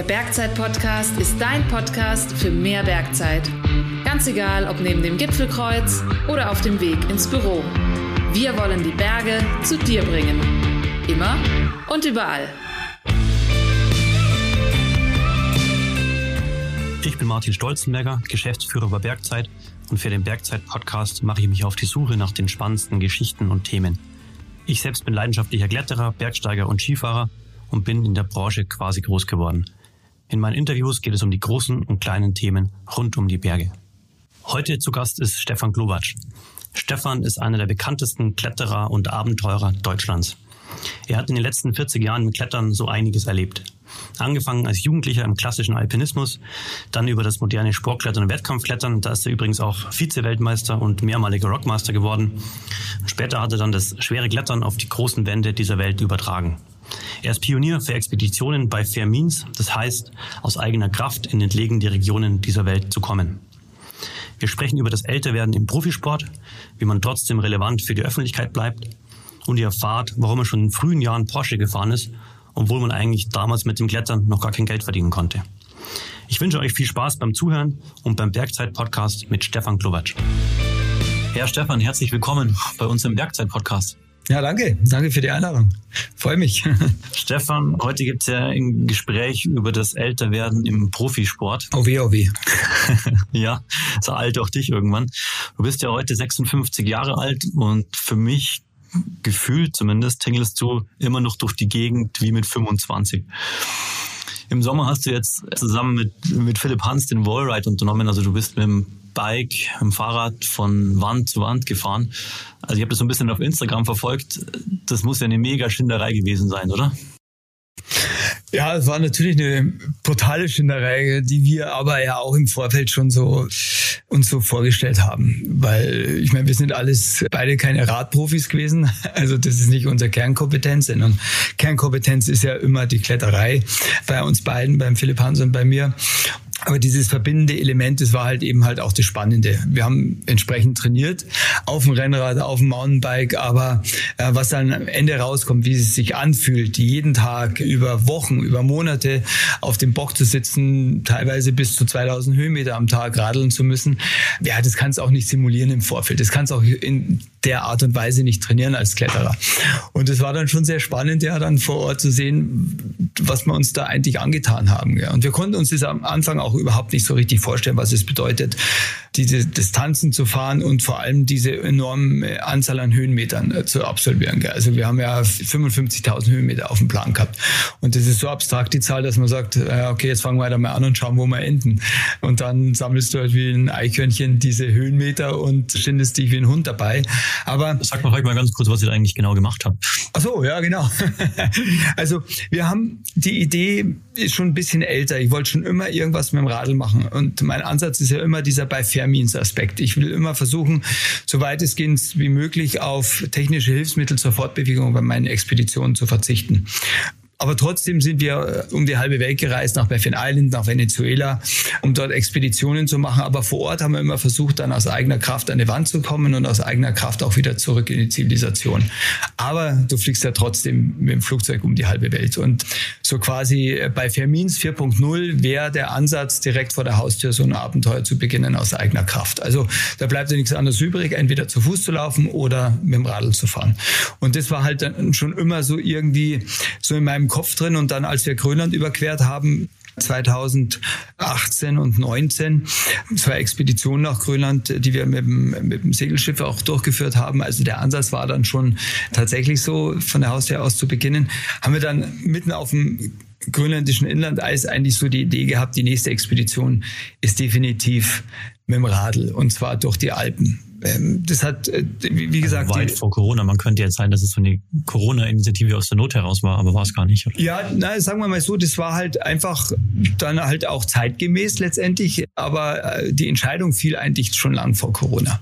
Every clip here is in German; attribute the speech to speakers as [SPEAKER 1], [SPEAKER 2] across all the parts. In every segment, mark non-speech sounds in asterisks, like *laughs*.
[SPEAKER 1] Der Bergzeit-Podcast ist dein Podcast für mehr Bergzeit. Ganz egal, ob neben dem Gipfelkreuz oder auf dem Weg ins Büro. Wir wollen die Berge zu dir bringen. Immer und überall.
[SPEAKER 2] Ich bin Martin Stolzenberger, Geschäftsführer bei Bergzeit und für den Bergzeit-Podcast mache ich mich auf die Suche nach den spannendsten Geschichten und Themen. Ich selbst bin leidenschaftlicher Kletterer, Bergsteiger und Skifahrer und bin in der Branche quasi groß geworden. In meinen Interviews geht es um die großen und kleinen Themen rund um die Berge. Heute zu Gast ist Stefan Glowacz. Stefan ist einer der bekanntesten Kletterer und Abenteurer Deutschlands. Er hat in den letzten 40 Jahren mit Klettern so einiges erlebt. Angefangen als Jugendlicher im klassischen Alpinismus, dann über das moderne Sportklettern und Wettkampfklettern. Da ist er übrigens auch Vize-Weltmeister und mehrmaliger Rockmaster geworden. Später hat er dann das schwere Klettern auf die großen Wände dieser Welt übertragen. Er ist Pionier für Expeditionen bei Fair Means, das heißt, aus eigener Kraft in entlegene Regionen dieser Welt zu kommen. Wir sprechen über das Älterwerden im Profisport, wie man trotzdem relevant für die Öffentlichkeit bleibt und ihr erfahrt, warum er schon in frühen Jahren Porsche gefahren ist, obwohl man eigentlich damals mit dem Klettern noch gar kein Geld verdienen konnte. Ich wünsche euch viel Spaß beim Zuhören und beim Bergzeit-Podcast mit Stefan Klowatsch. Herr Stefan, herzlich willkommen bei uns im Bergzeit-Podcast.
[SPEAKER 3] Ja, danke. Danke für die Einladung. Freue mich. *laughs*
[SPEAKER 2] Stefan, heute gibt es ja ein Gespräch über das Älterwerden im Profisport.
[SPEAKER 3] Oh weh, oh weh. *laughs*
[SPEAKER 2] ja, so alt auch dich irgendwann. Du bist ja heute 56 Jahre alt und für mich gefühlt zumindest tingelst du immer noch durch die Gegend wie mit 25. Im Sommer hast du jetzt zusammen mit, mit Philipp Hans den Wallride unternommen. Also du bist mit dem Bike, im Fahrrad von Wand zu Wand gefahren. Also ich habe das so ein bisschen auf Instagram verfolgt. Das muss ja eine mega Schinderei gewesen sein, oder?
[SPEAKER 3] Ja, es war natürlich eine brutale Schinderei, die wir aber ja auch im Vorfeld schon so uns so vorgestellt haben. Weil ich meine, wir sind alles beide keine Radprofis gewesen. *laughs* Also das ist nicht unsere Kernkompetenz, sondern Kernkompetenz ist ja immer die Kletterei bei uns beiden, beim Philipp Hans und bei mir. Aber dieses verbindende Element, das war halt eben halt auch das Spannende. Wir haben entsprechend trainiert auf dem Rennrad, auf dem Mountainbike, aber äh, was dann am Ende rauskommt, wie es sich anfühlt, jeden Tag über Wochen, über Monate auf dem Bock zu sitzen, teilweise bis zu 2000 Höhenmeter am Tag radeln zu müssen, ja, das kannst du auch nicht simulieren im Vorfeld. Das kannst du auch in der Art und Weise nicht trainieren als Kletterer. Und es war dann schon sehr spannend, ja, dann vor Ort zu sehen, was wir uns da eigentlich angetan haben. Ja. Und wir konnten uns das am Anfang auch überhaupt nicht so richtig vorstellen, was es bedeutet, diese Distanzen zu fahren und vor allem diese enorme Anzahl an Höhenmetern äh, zu absolvieren. Also wir haben ja 55.000 Höhenmeter auf dem Plan gehabt. Und das ist so abstrakt die Zahl, dass man sagt, äh, okay, jetzt fangen wir da mal an und schauen, wo wir enden. Und dann sammelst du halt wie ein Eichhörnchen diese Höhenmeter und stindest dich wie ein Hund dabei. Aber
[SPEAKER 2] sag mal heute mal ganz kurz, was ihr da eigentlich genau gemacht habt.
[SPEAKER 3] Ach so, ja, genau. *laughs* also wir haben die Idee schon ein bisschen älter. Ich wollte schon immer irgendwas mit dem Radl machen. Und mein Ansatz ist ja immer dieser bei Vermeans-Aspekt. Ich will immer versuchen, so weitestgehend wie möglich auf technische Hilfsmittel zur Fortbewegung bei meinen Expeditionen zu verzichten. Aber trotzdem sind wir äh, um die halbe Welt gereist, nach Baffin Island, nach Venezuela, um dort Expeditionen zu machen. Aber vor Ort haben wir immer versucht, dann aus eigener Kraft an die Wand zu kommen und aus eigener Kraft auch wieder zurück in die Zivilisation. Aber du fliegst ja trotzdem mit dem Flugzeug um die halbe Welt. Und so quasi äh, bei Fermins 4.0 wäre der Ansatz, direkt vor der Haustür so ein Abenteuer zu beginnen aus eigener Kraft. Also da bleibt ja nichts anderes übrig, entweder zu Fuß zu laufen oder mit dem Radl zu fahren. Und das war halt dann schon immer so irgendwie so in meinem Kopf drin. Und dann, als wir Grönland überquert haben, 2018 und 19 zwei Expeditionen nach Grönland, die wir mit dem, mit dem Segelschiff auch durchgeführt haben. Also der Ansatz war dann schon tatsächlich so, von der Haustür aus zu beginnen. Haben wir dann mitten auf dem grönländischen Inlandeis eigentlich so die Idee gehabt, die nächste Expedition ist definitiv mit dem Radl und zwar durch die Alpen das hat, äh, wie gesagt.
[SPEAKER 2] Also weit vor Corona. Man könnte jetzt sagen, dass es so eine Corona-Initiative aus der Not heraus war, aber war es gar nicht.
[SPEAKER 3] Oder? Ja, na, sagen wir mal so, das war halt einfach dann halt auch zeitgemäß letztendlich, aber äh, die Entscheidung fiel eigentlich schon lang vor Corona.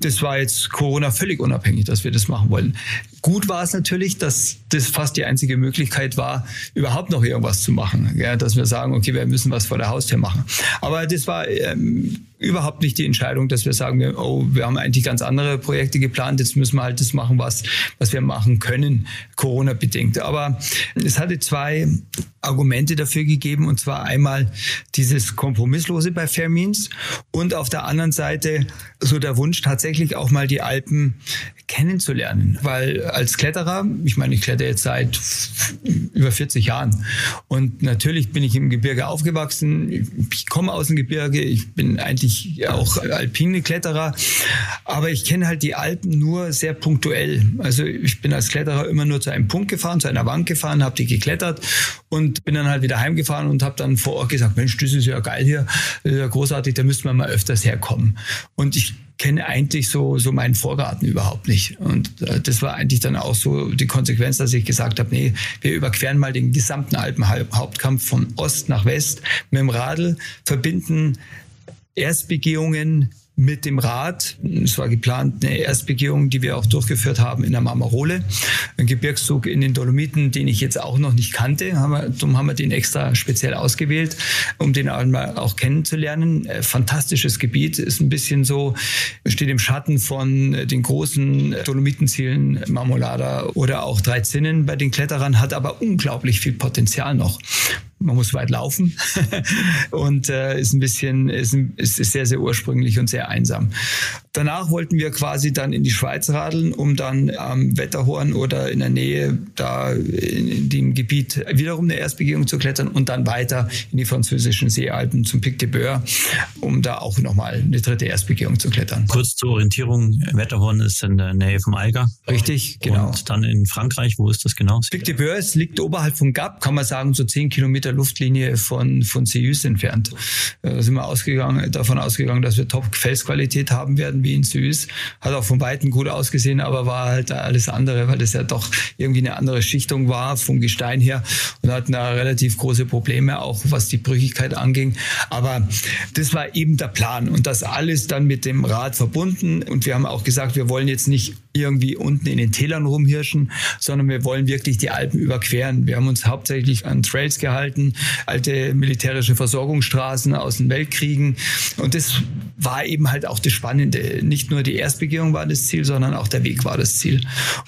[SPEAKER 3] Das war jetzt Corona völlig unabhängig, dass wir das machen wollen. Gut war es natürlich, dass das fast die einzige Möglichkeit war, überhaupt noch irgendwas zu machen. Ja, dass wir sagen, okay, wir müssen was vor der Haustür machen. Aber das war ähm, überhaupt nicht die Entscheidung, dass wir sagen, oh, wir haben eigentlich ganz andere Projekte geplant, jetzt müssen wir halt das machen, was, was wir machen können, Corona-bedingt. Aber es hatte zwei Argumente dafür gegeben, und zwar einmal dieses Kompromisslose bei Fairmeans und auf der anderen Seite so der Wunsch, tatsächlich auch mal die Alpen kennenzulernen. Weil als Kletterer, ich meine, ich kletter jetzt seit über 40 Jahren und natürlich bin ich im Gebirge aufgewachsen, ich komme aus dem Gebirge, ich bin eigentlich auch alpine Kletterer, aber ich kenne halt die Alpen nur sehr punktuell. Also ich bin als Kletterer immer nur zu einem Punkt gefahren, zu einer Wand gefahren, habe die geklettert und bin dann halt wieder heimgefahren und habe dann vor Ort gesagt, Mensch, das ist ja geil hier, ja großartig, da müssten wir mal öfters herkommen. Und ich kenne eigentlich so, so meinen Vorgarten überhaupt nicht. Und äh, das war eigentlich dann auch so die Konsequenz, dass ich gesagt habe, nee, wir überqueren mal den gesamten Alpenhauptkampf von Ost nach West mit dem Radl, verbinden Erstbegehungen mit dem Rad. Es war geplant eine Erstbegehung, die wir auch durchgeführt haben in der Marmarole. Ein Gebirgszug in den Dolomiten, den ich jetzt auch noch nicht kannte. Haben darum haben wir den extra speziell ausgewählt, um den einmal auch kennenzulernen. Äh, fantastisches Gebiet, ist ein bisschen so, steht im Schatten von den großen Dolomitenzielen Marmolada oder auch Drei Zinnen bei den Kletterern, hat aber unglaublich viel Potenzial noch man muss weit laufen *laughs* und äh, ist ein bisschen, ist, ist sehr, sehr ursprünglich und sehr einsam. Danach wollten wir quasi dann in die Schweiz radeln, um dann am Wetterhorn oder in der Nähe da in, in dem Gebiet wiederum eine Erstbegehung zu klettern und dann weiter in die französischen Seealpen zum Pic de Beur, um da auch nochmal eine dritte Erstbegehung zu klettern.
[SPEAKER 2] Kurz zur Orientierung, Wetterhorn ist in der Nähe vom Eiger.
[SPEAKER 3] Richtig, genau.
[SPEAKER 2] Und dann in Frankreich, wo ist das genau?
[SPEAKER 3] Pic de Beur liegt oberhalb von Gap, kann man sagen, so zehn Kilometer Kilometer Luftlinie von, von Seus entfernt. Äh, da sind wir ausgegangen, davon ausgegangen, dass wir Top-Felsqualität haben werden wie in Seus. Hat auch von Weitem gut ausgesehen, aber war halt alles andere, weil das ja doch irgendwie eine andere Schichtung war vom Gestein her und hatten da relativ große Probleme, auch was die Brüchigkeit anging. Aber das war eben der Plan und das alles dann mit dem Rad verbunden. Und wir haben auch gesagt, wir wollen jetzt nicht irgendwie unten in den Tälern rumhirschen, sondern wir wollen wirklich die Alpen überqueren. Wir haben uns hauptsächlich an Trails gehalten, alte militärische Versorgungsstraßen aus den Weltkriegen. Und das war eben halt auch das Spannende. Nicht nur die Erstbegehung war das Ziel, sondern auch der Weg war das Ziel.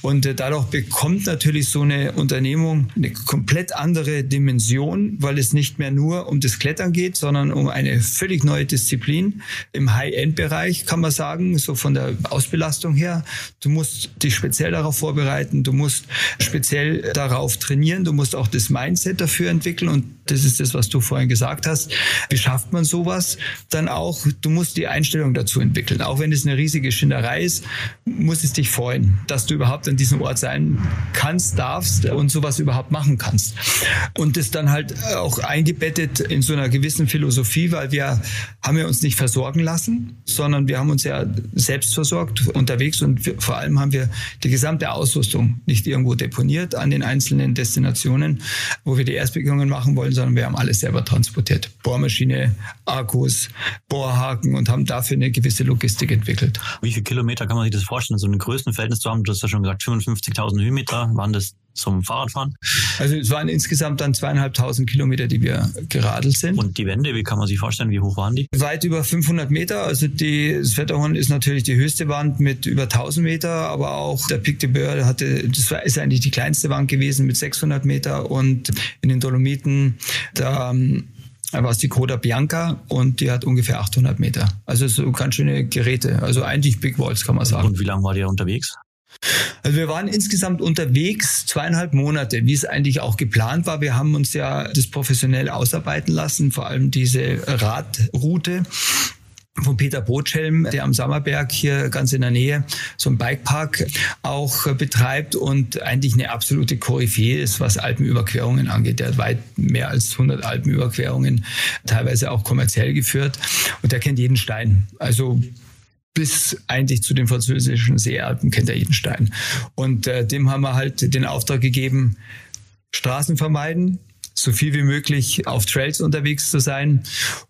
[SPEAKER 3] Und äh, dadurch bekommt natürlich so eine Unternehmung eine komplett andere Dimension, weil es nicht mehr nur um das Klettern geht, sondern um eine völlig neue Disziplin im High-End-Bereich, kann man sagen, so von der Ausbelastung her. Du musst dich speziell darauf vorbereiten, du musst speziell darauf trainieren, du musst auch das Mindset dafür entwickeln und das ist das, was du vorhin gesagt hast. Wie schafft man sowas? Dann auch, du musst die Einstellung dazu entwickeln. Auch wenn es eine riesige Schinderei ist, muss es dich freuen, dass du überhaupt an diesem Ort sein kannst, darfst und sowas überhaupt machen kannst. Und das dann halt auch eingebettet in so einer gewissen Philosophie, weil wir haben ja uns nicht versorgen lassen, sondern wir haben uns ja selbst versorgt unterwegs und vor allem haben wir die gesamte Ausrüstung nicht irgendwo deponiert an den einzelnen Destinationen, wo wir die Erstbegehungen machen wollen, sondern wir haben alles selber transportiert. Bohrmaschine, Akkus, Bohrhaken und haben dafür eine gewisse Logistik entwickelt.
[SPEAKER 2] Wie viele Kilometer kann man sich das vorstellen, so ein Größenverhältnis zu haben? Du hast ja schon gesagt, 55.000 Höhenmeter. Waren das zum Fahrradfahren?
[SPEAKER 3] Also es waren insgesamt dann zweieinhalbtausend Kilometer, die wir geradelt sind.
[SPEAKER 2] Und die Wände, wie kann man sich vorstellen, wie hoch waren die?
[SPEAKER 3] Weit über 500 Meter. Also die, das Wetterhorn ist natürlich die höchste Wand mit über 1000 Meter, aber auch der Pic de Beur hatte, das war, ist eigentlich die kleinste Wand gewesen mit 600 Meter und in den Dolomiten, da ähm, war es die Coda Bianca und die hat ungefähr 800 Meter. Also so ganz schöne Geräte. Also eigentlich Big Walls kann man sagen.
[SPEAKER 2] Und wie lange war die unterwegs?
[SPEAKER 3] Also wir waren insgesamt unterwegs zweieinhalb Monate, wie es eigentlich auch geplant war. Wir haben uns ja das professionell ausarbeiten lassen, vor allem diese Radroute von Peter Brotschelm, der am Sommerberg hier ganz in der Nähe so einen Bikepark auch betreibt und eigentlich eine absolute Koryphäe ist, was Alpenüberquerungen angeht. Der hat weit mehr als 100 Alpenüberquerungen, teilweise auch kommerziell geführt und der kennt jeden Stein. Also bis eigentlich zu den französischen Seealpen kennt er jeden Stein. Und äh, dem haben wir halt den Auftrag gegeben, Straßen vermeiden, so viel wie möglich auf Trails unterwegs zu sein.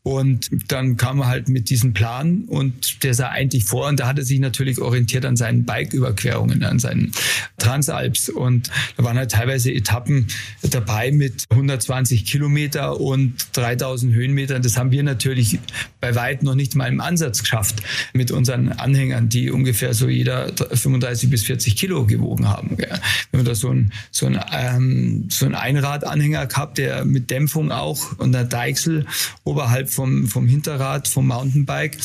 [SPEAKER 3] Und dann kam er halt mit diesem Plan und der sah eigentlich vor und da hat er sich natürlich orientiert an seinen Bike-Überquerungen, an seinen Transalps. Und da waren halt teilweise Etappen dabei mit 120 Kilometer und 3000 Höhenmetern. Das haben wir natürlich bei weit noch nicht mal im Ansatz geschafft mit unseren Anhängern, die ungefähr so jeder 35 bis 40 Kilo gewogen haben. Wenn man da so ein, so ein, ähm, so ein Einradanhänger gehabt gehabt, der mit Dämpfung auch und einer Deichsel oberhalb vom, vom Hinterrad vom Mountainbike.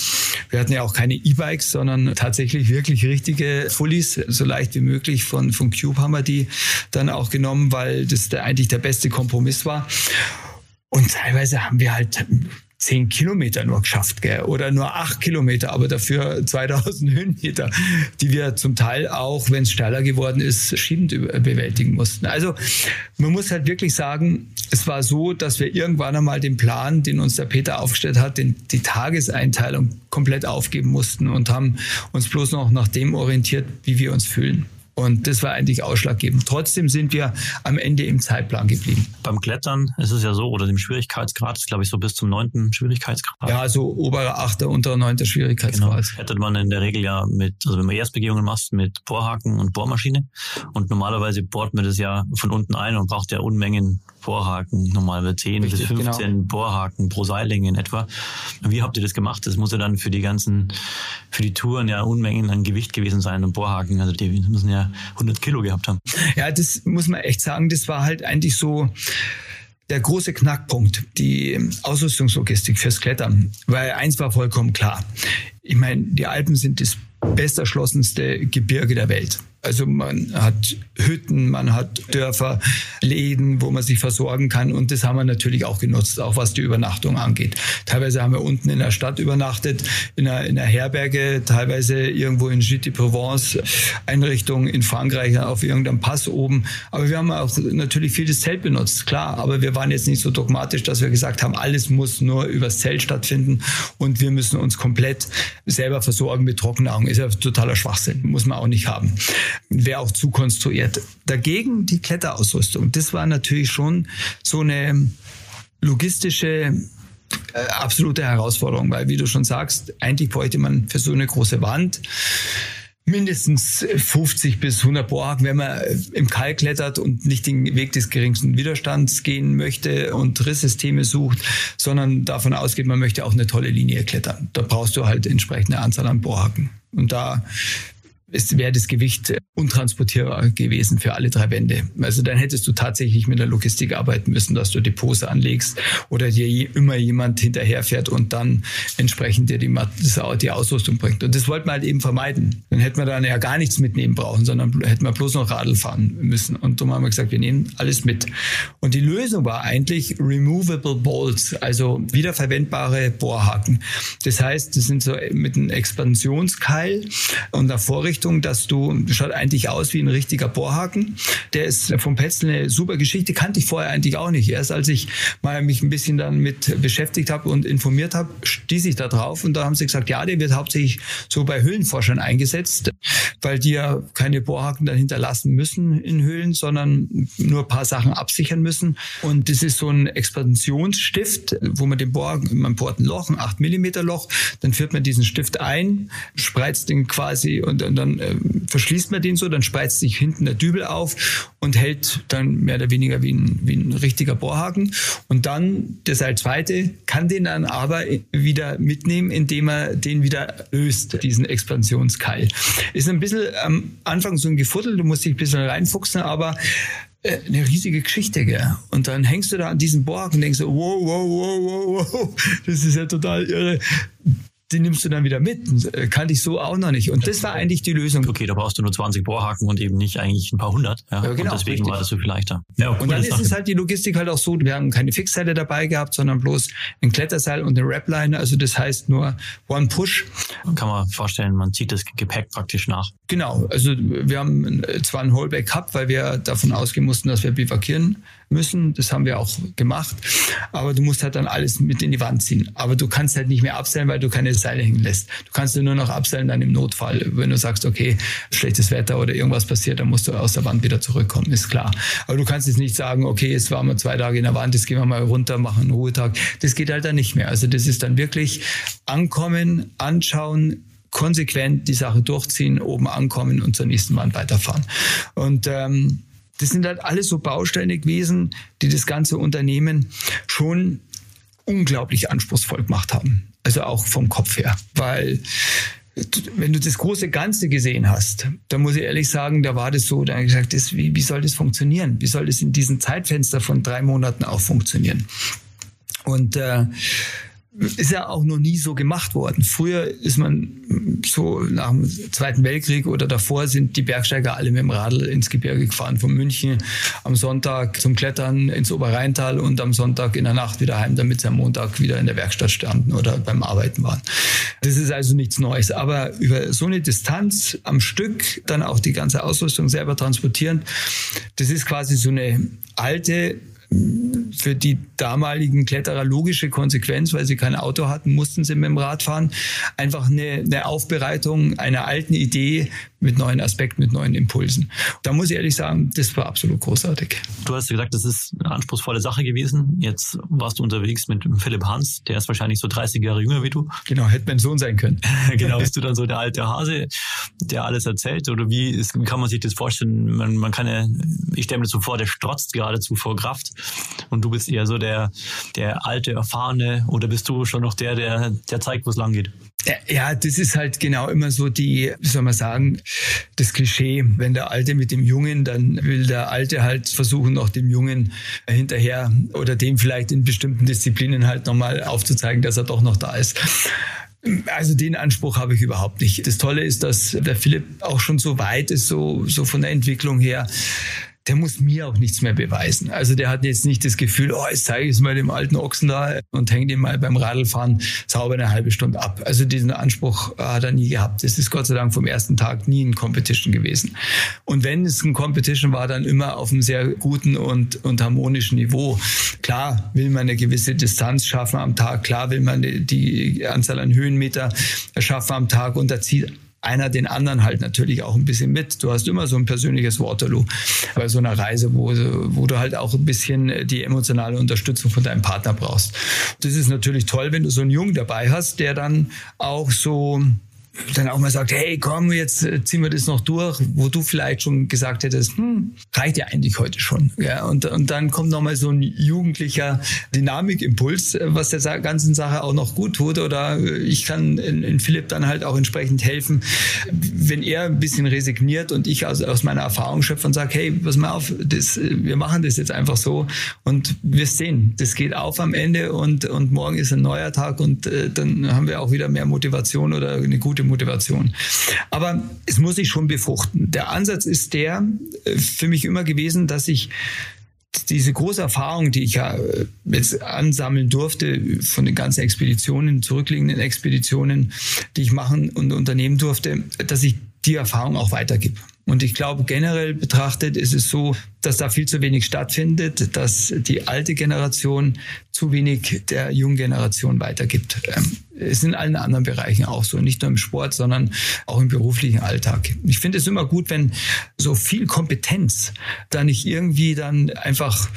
[SPEAKER 3] Wir hatten ja auch keine E-Bikes, sondern tatsächlich wirklich richtige Fullies, so leicht wie möglich. Von, von Cube haben wir die dann auch genommen, weil das der, eigentlich der beste Kompromiss war. Und teilweise haben wir halt zehn Kilometer nur geschafft, gell? oder nur acht Kilometer, aber dafür *laughs* 2000 Höhenmeter, die wir zum Teil auch, wenn es steiler geworden ist, schiebend bewältigen mussten. Also man muss halt wirklich sagen, es war so, dass wir irgendwann einmal den Plan, den uns der Peter aufgestellt hat, den, die Tageseinteilung komplett aufgeben mussten und haben uns bloß noch nach dem orientiert, wie wir uns fühlen. Und das war eigentlich ausschlaggebend. Trotzdem sind wir am Ende im Zeitplan geblieben.
[SPEAKER 2] Beim Klettern ist es ja so, oder dem Schwierigkeitsgrad ist, glaube ich, so bis zum neunten Schwierigkeitsgrad.
[SPEAKER 3] Ja, so oberer, achter, unterer, neunter Schwierigkeitsgrad.
[SPEAKER 2] Genau. Hättet man in der Regel ja mit, also wenn man Erstbegehungen machst, mit Bohrhaken und Bohrmaschine. Und normalerweise bohrt man das ja von unten ein und braucht ja Unmengen Bohrhaken, normalerweise 10 Richtig, bis 15 genau. Bohrhaken pro Seillänge in etwa. Wie habt ihr das gemacht? Das muss ja dann für die ganzen, für die Touren ja Unmengen an Gewicht gewesen sein und Bohrhaken. Also die müssen ja 100 Kilo gehabt haben.
[SPEAKER 3] Ja, das muss man echt sagen. Das war halt eigentlich so, der große Knackpunkt, die Ausrüstungslogistik fürs Klettern. Weil eins war vollkommen klar. Ich meine, die Alpen sind das besterschlossenste Gebirge der Welt. Also man hat Hütten, man hat Dörfer, Läden, wo man sich versorgen kann. Und das haben wir natürlich auch genutzt, auch was die Übernachtung angeht. Teilweise haben wir unten in der Stadt übernachtet, in einer, in einer Herberge, teilweise irgendwo in Gîte de Provence, Einrichtung in Frankreich auf irgendeinem Pass oben. Aber wir haben auch natürlich viel das Zelt benutzt, klar. Aber wir waren jetzt nicht so dogmatisch, dass wir gesagt haben, alles muss nur übers Zelt stattfinden und wir müssen uns komplett selber versorgen mit Trockennahrung. Ist ja totaler Schwachsinn, muss man auch nicht haben wäre auch zu konstruiert. Dagegen die Kletterausrüstung. Das war natürlich schon so eine logistische äh, absolute Herausforderung, weil wie du schon sagst, eigentlich bräuchte man für so eine große Wand mindestens 50 bis 100 Bohrhaken, wenn man äh, im Kalk klettert und nicht den Weg des geringsten Widerstands gehen möchte und Risssysteme sucht, sondern davon ausgeht, man möchte auch eine tolle Linie klettern. Da brauchst du halt entsprechende Anzahl an Bohrhaken. Und da wäre das Gewicht untransportierbar gewesen für alle drei Wände. Also dann hättest du tatsächlich mit der Logistik arbeiten müssen, dass du Depots anlegst oder dir immer jemand hinterherfährt und dann entsprechend dir die, die Ausrüstung bringt. Und das wollten wir halt eben vermeiden. Dann hätten wir dann ja gar nichts mitnehmen brauchen, sondern hätten wir bloß noch Radl fahren müssen. Und darum haben wir gesagt, wir nehmen alles mit. Und die Lösung war eigentlich removable bolts, also wiederverwendbare Bohrhaken. Das heißt, das sind so mit einem Expansionskeil und einer Vorrichtung Richtung, dass du, schaut eigentlich aus wie ein richtiger Bohrhaken. Der ist vom Petzl eine super Geschichte, kannte ich vorher eigentlich auch nicht. Erst als ich mal mich ein bisschen dann mit beschäftigt habe und informiert habe, stieß ich da drauf und da haben sie gesagt, ja, der wird hauptsächlich so bei Höhlenforschern eingesetzt, weil die ja keine Bohrhaken dann hinterlassen müssen in Höhlen, sondern nur ein paar Sachen absichern müssen. Und das ist so ein Expansionsstift, wo man den Bohrhaken, man bohrt ein Loch, ein 8 Millimeter Loch, dann führt man diesen Stift ein, spreizt den quasi und, und dann äh, verschließt man den so, dann spreizt sich hinten der Dübel auf und hält dann mehr oder weniger wie ein, wie ein richtiger Bohrhaken. Und dann der Seil zweite kann den dann aber wieder mitnehmen, indem er den wieder löst, diesen Expansionskeil. Ist ein bisschen am Anfang so ein Gefuddel, du musst dich ein bisschen reinfuchsen, aber äh, eine riesige Geschichte, gell? Und dann hängst du da an diesem Borg und denkst so, wow, wow, wow, wow, wow, das ist ja total irre die nimmst du dann wieder mit. Äh, kannte ich so auch noch nicht. Und das war eigentlich die Lösung.
[SPEAKER 2] Okay, da brauchst du nur 20 Bohrhaken und eben nicht eigentlich ein paar hundert. Ja, ja genau, und deswegen richtig. war das so viel leichter.
[SPEAKER 3] Ja, und dann ist es halt die Logistik halt auch so, wir haben keine Fixseile dabei gehabt, sondern bloß ein Kletterseil und eine Rapline. Also das heißt nur One Push.
[SPEAKER 2] Kann man vorstellen, man zieht das Gepäck praktisch nach.
[SPEAKER 3] Genau, also wir haben zwar ein Holeback gehabt, weil wir davon ausgehen mussten, dass wir bivakieren müssen. Das haben wir auch gemacht. Aber du musst halt dann alles mit in die Wand ziehen. Aber du kannst halt nicht mehr abseilen, weil du keine Seile hängen lässt. Du kannst nur noch abseilen dann im Notfall. Wenn du sagst, okay, schlechtes Wetter oder irgendwas passiert, dann musst du aus der Wand wieder zurückkommen, ist klar. Aber du kannst jetzt nicht sagen, okay, jetzt waren wir zwei Tage in der Wand, jetzt gehen wir mal runter, machen einen Ruhetag. Das geht halt dann nicht mehr. Also das ist dann wirklich ankommen, anschauen, konsequent die Sache durchziehen, oben ankommen und zur nächsten Wand weiterfahren. Und ähm, das sind halt alles so Bausteine gewesen, die das ganze Unternehmen schon unglaublich anspruchsvoll gemacht haben. Also auch vom Kopf her. Weil wenn du das große Ganze gesehen hast, dann muss ich ehrlich sagen, da war das so, da habe ich gesagt, das, wie, wie soll das funktionieren? Wie soll das in diesem Zeitfenster von drei Monaten auch funktionieren? Und äh, ist ja auch noch nie so gemacht worden. Früher ist man so nach dem Zweiten Weltkrieg oder davor sind die Bergsteiger alle mit dem Radl ins Gebirge gefahren von München am Sonntag zum Klettern ins Oberrheintal und am Sonntag in der Nacht wieder heim, damit sie am Montag wieder in der Werkstatt standen oder beim Arbeiten waren. Das ist also nichts Neues. Aber über so eine Distanz am Stück dann auch die ganze Ausrüstung selber transportieren, das ist quasi so eine alte für die damaligen Kletterer logische Konsequenz, weil sie kein Auto hatten, mussten sie mit dem Rad fahren. Einfach eine, eine Aufbereitung einer alten Idee mit neuen Aspekten, mit neuen Impulsen. Da muss ich ehrlich sagen, das war absolut großartig.
[SPEAKER 2] Du hast gesagt, das ist eine anspruchsvolle Sache gewesen. Jetzt warst du unterwegs mit Philipp Hans, der ist wahrscheinlich so 30 Jahre jünger wie du.
[SPEAKER 3] Genau, hätte mein Sohn sein können. *laughs*
[SPEAKER 2] genau, bist du dann so der alte Hase, der alles erzählt? Oder wie ist, kann man sich das vorstellen? Man, man kann ja, ich stelle mir das so vor, der strotzt geradezu vor Kraft und du bist eher so der, der alte, erfahrene oder bist du schon noch der, der, der zeigt, wo es lang geht?
[SPEAKER 3] Ja, das ist halt genau immer so die, wie soll man sagen, das Klischee. Wenn der Alte mit dem Jungen, dann will der Alte halt versuchen, noch dem Jungen hinterher oder dem vielleicht in bestimmten Disziplinen halt nochmal aufzuzeigen, dass er doch noch da ist. Also den Anspruch habe ich überhaupt nicht. Das Tolle ist, dass der Philipp auch schon so weit ist, so, so von der Entwicklung her, der muss mir auch nichts mehr beweisen. Also der hat jetzt nicht das Gefühl, oh, jetzt zeige ich es mal dem alten Ochsen da und hänge den mal beim Radlfahren sauber eine halbe Stunde ab. Also diesen Anspruch hat er nie gehabt. Das ist Gott sei Dank vom ersten Tag nie ein Competition gewesen. Und wenn es ein Competition war, dann immer auf einem sehr guten und, und harmonischen Niveau. Klar will man eine gewisse Distanz schaffen am Tag, klar will man die Anzahl an Höhenmeter schaffen am Tag und da zieht einer den anderen halt natürlich auch ein bisschen mit. Du hast immer so ein persönliches Waterloo bei so einer Reise, wo, wo du halt auch ein bisschen die emotionale Unterstützung von deinem Partner brauchst. Das ist natürlich toll, wenn du so einen Jungen dabei hast, der dann auch so dann auch mal sagt, hey, komm, jetzt äh, ziehen wir das noch durch, wo du vielleicht schon gesagt hättest, hm, reicht ja eigentlich heute schon. Ja, und, und dann kommt nochmal so ein jugendlicher Dynamikimpuls, äh, was der ganzen Sache auch noch gut tut. Oder äh, ich kann in, in Philipp dann halt auch entsprechend helfen, wenn er ein bisschen resigniert und ich aus, aus meiner Erfahrung schöpfe und sage, hey, pass mal auf, das, wir machen das jetzt einfach so und wir sehen, das geht auf am Ende und, und morgen ist ein neuer Tag und äh, dann haben wir auch wieder mehr Motivation oder eine gute Motivation. Aber es muss sich schon befruchten. Der Ansatz ist der äh, für mich immer gewesen, dass ich diese große Erfahrung, die ich ja äh, jetzt ansammeln durfte von den ganzen Expeditionen, zurückliegenden Expeditionen, die ich machen und unternehmen durfte, dass ich die Erfahrung auch weitergebe. Und ich glaube, generell betrachtet ist es so, dass da viel zu wenig stattfindet, dass die alte Generation zu wenig der jungen Generation weitergibt. Ähm, ist in allen anderen Bereichen auch so, nicht nur im Sport, sondern auch im beruflichen Alltag. Ich finde es immer gut, wenn so viel Kompetenz da nicht irgendwie dann einfach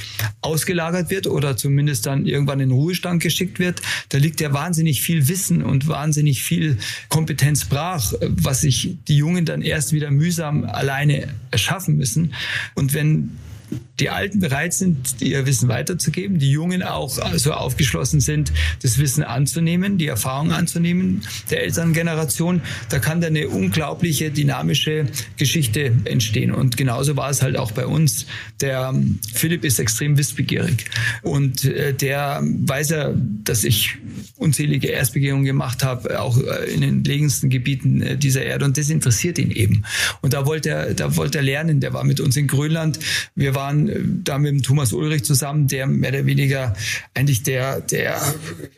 [SPEAKER 3] ausgelagert wird oder zumindest dann irgendwann in den Ruhestand geschickt wird. Da liegt ja wahnsinnig viel Wissen und wahnsinnig viel Kompetenz brach, was sich die Jungen dann erst wieder mühsam alleine erschaffen müssen. Und wenn die Alten bereit sind, ihr Wissen weiterzugeben, die Jungen auch so aufgeschlossen sind, das Wissen anzunehmen, die Erfahrung anzunehmen der älteren Generation, da kann da eine unglaubliche dynamische Geschichte entstehen. Und genauso war es halt auch bei uns. Der ähm, Philipp ist extrem wissbegierig und äh, der weiß ja, dass ich unzählige Erstbegehungen gemacht habe, auch äh, in den legensten Gebieten äh, dieser Erde und das interessiert ihn eben. Und da wollte er, da wollte er lernen. Der war mit uns in Grönland. Wir waren da mit dem Thomas Ulrich zusammen, der mehr oder weniger eigentlich der, der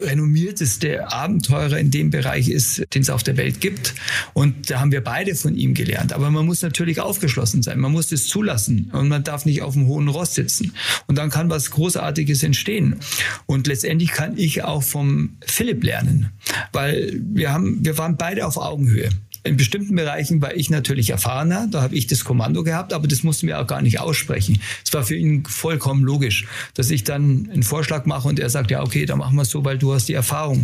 [SPEAKER 3] renommierteste Abenteurer in dem Bereich ist, den es auf der Welt gibt. Und da haben wir beide von ihm gelernt. Aber man muss natürlich aufgeschlossen sein. Man muss es zulassen und man darf nicht auf dem hohen Ross sitzen. Und dann kann was Großartiges entstehen. Und letztendlich kann ich auch vom Philipp lernen, weil wir haben, wir waren beide auf Augenhöhe. In bestimmten Bereichen war ich natürlich erfahrener, da habe ich das Kommando gehabt, aber das mussten wir auch gar nicht aussprechen. Es war für ihn vollkommen logisch, dass ich dann einen Vorschlag mache und er sagt, ja, okay, dann machen wir es so, weil du hast die Erfahrung.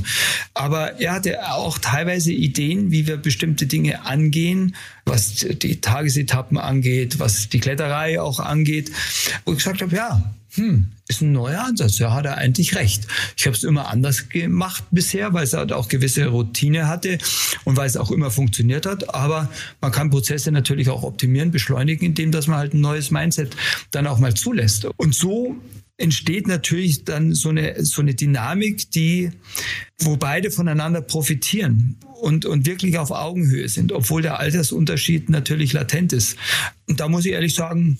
[SPEAKER 3] Aber er hatte auch teilweise Ideen, wie wir bestimmte Dinge angehen, was die Tagesetappen angeht, was die Kletterei auch angeht. Und ich gesagt habe, ja, hm, ist ein neuer Ansatz. Ja, hat er eigentlich recht. Ich habe es immer anders gemacht bisher, weil es halt auch gewisse Routine hatte und weil es auch immer funktioniert hat. Aber man kann Prozesse natürlich auch optimieren, beschleunigen, indem dass man halt ein neues Mindset dann auch mal zulässt. Und so entsteht natürlich dann so eine, so eine Dynamik, die, wo beide voneinander profitieren und, und wirklich auf Augenhöhe sind, obwohl der Altersunterschied natürlich latent ist. Und da muss ich ehrlich sagen,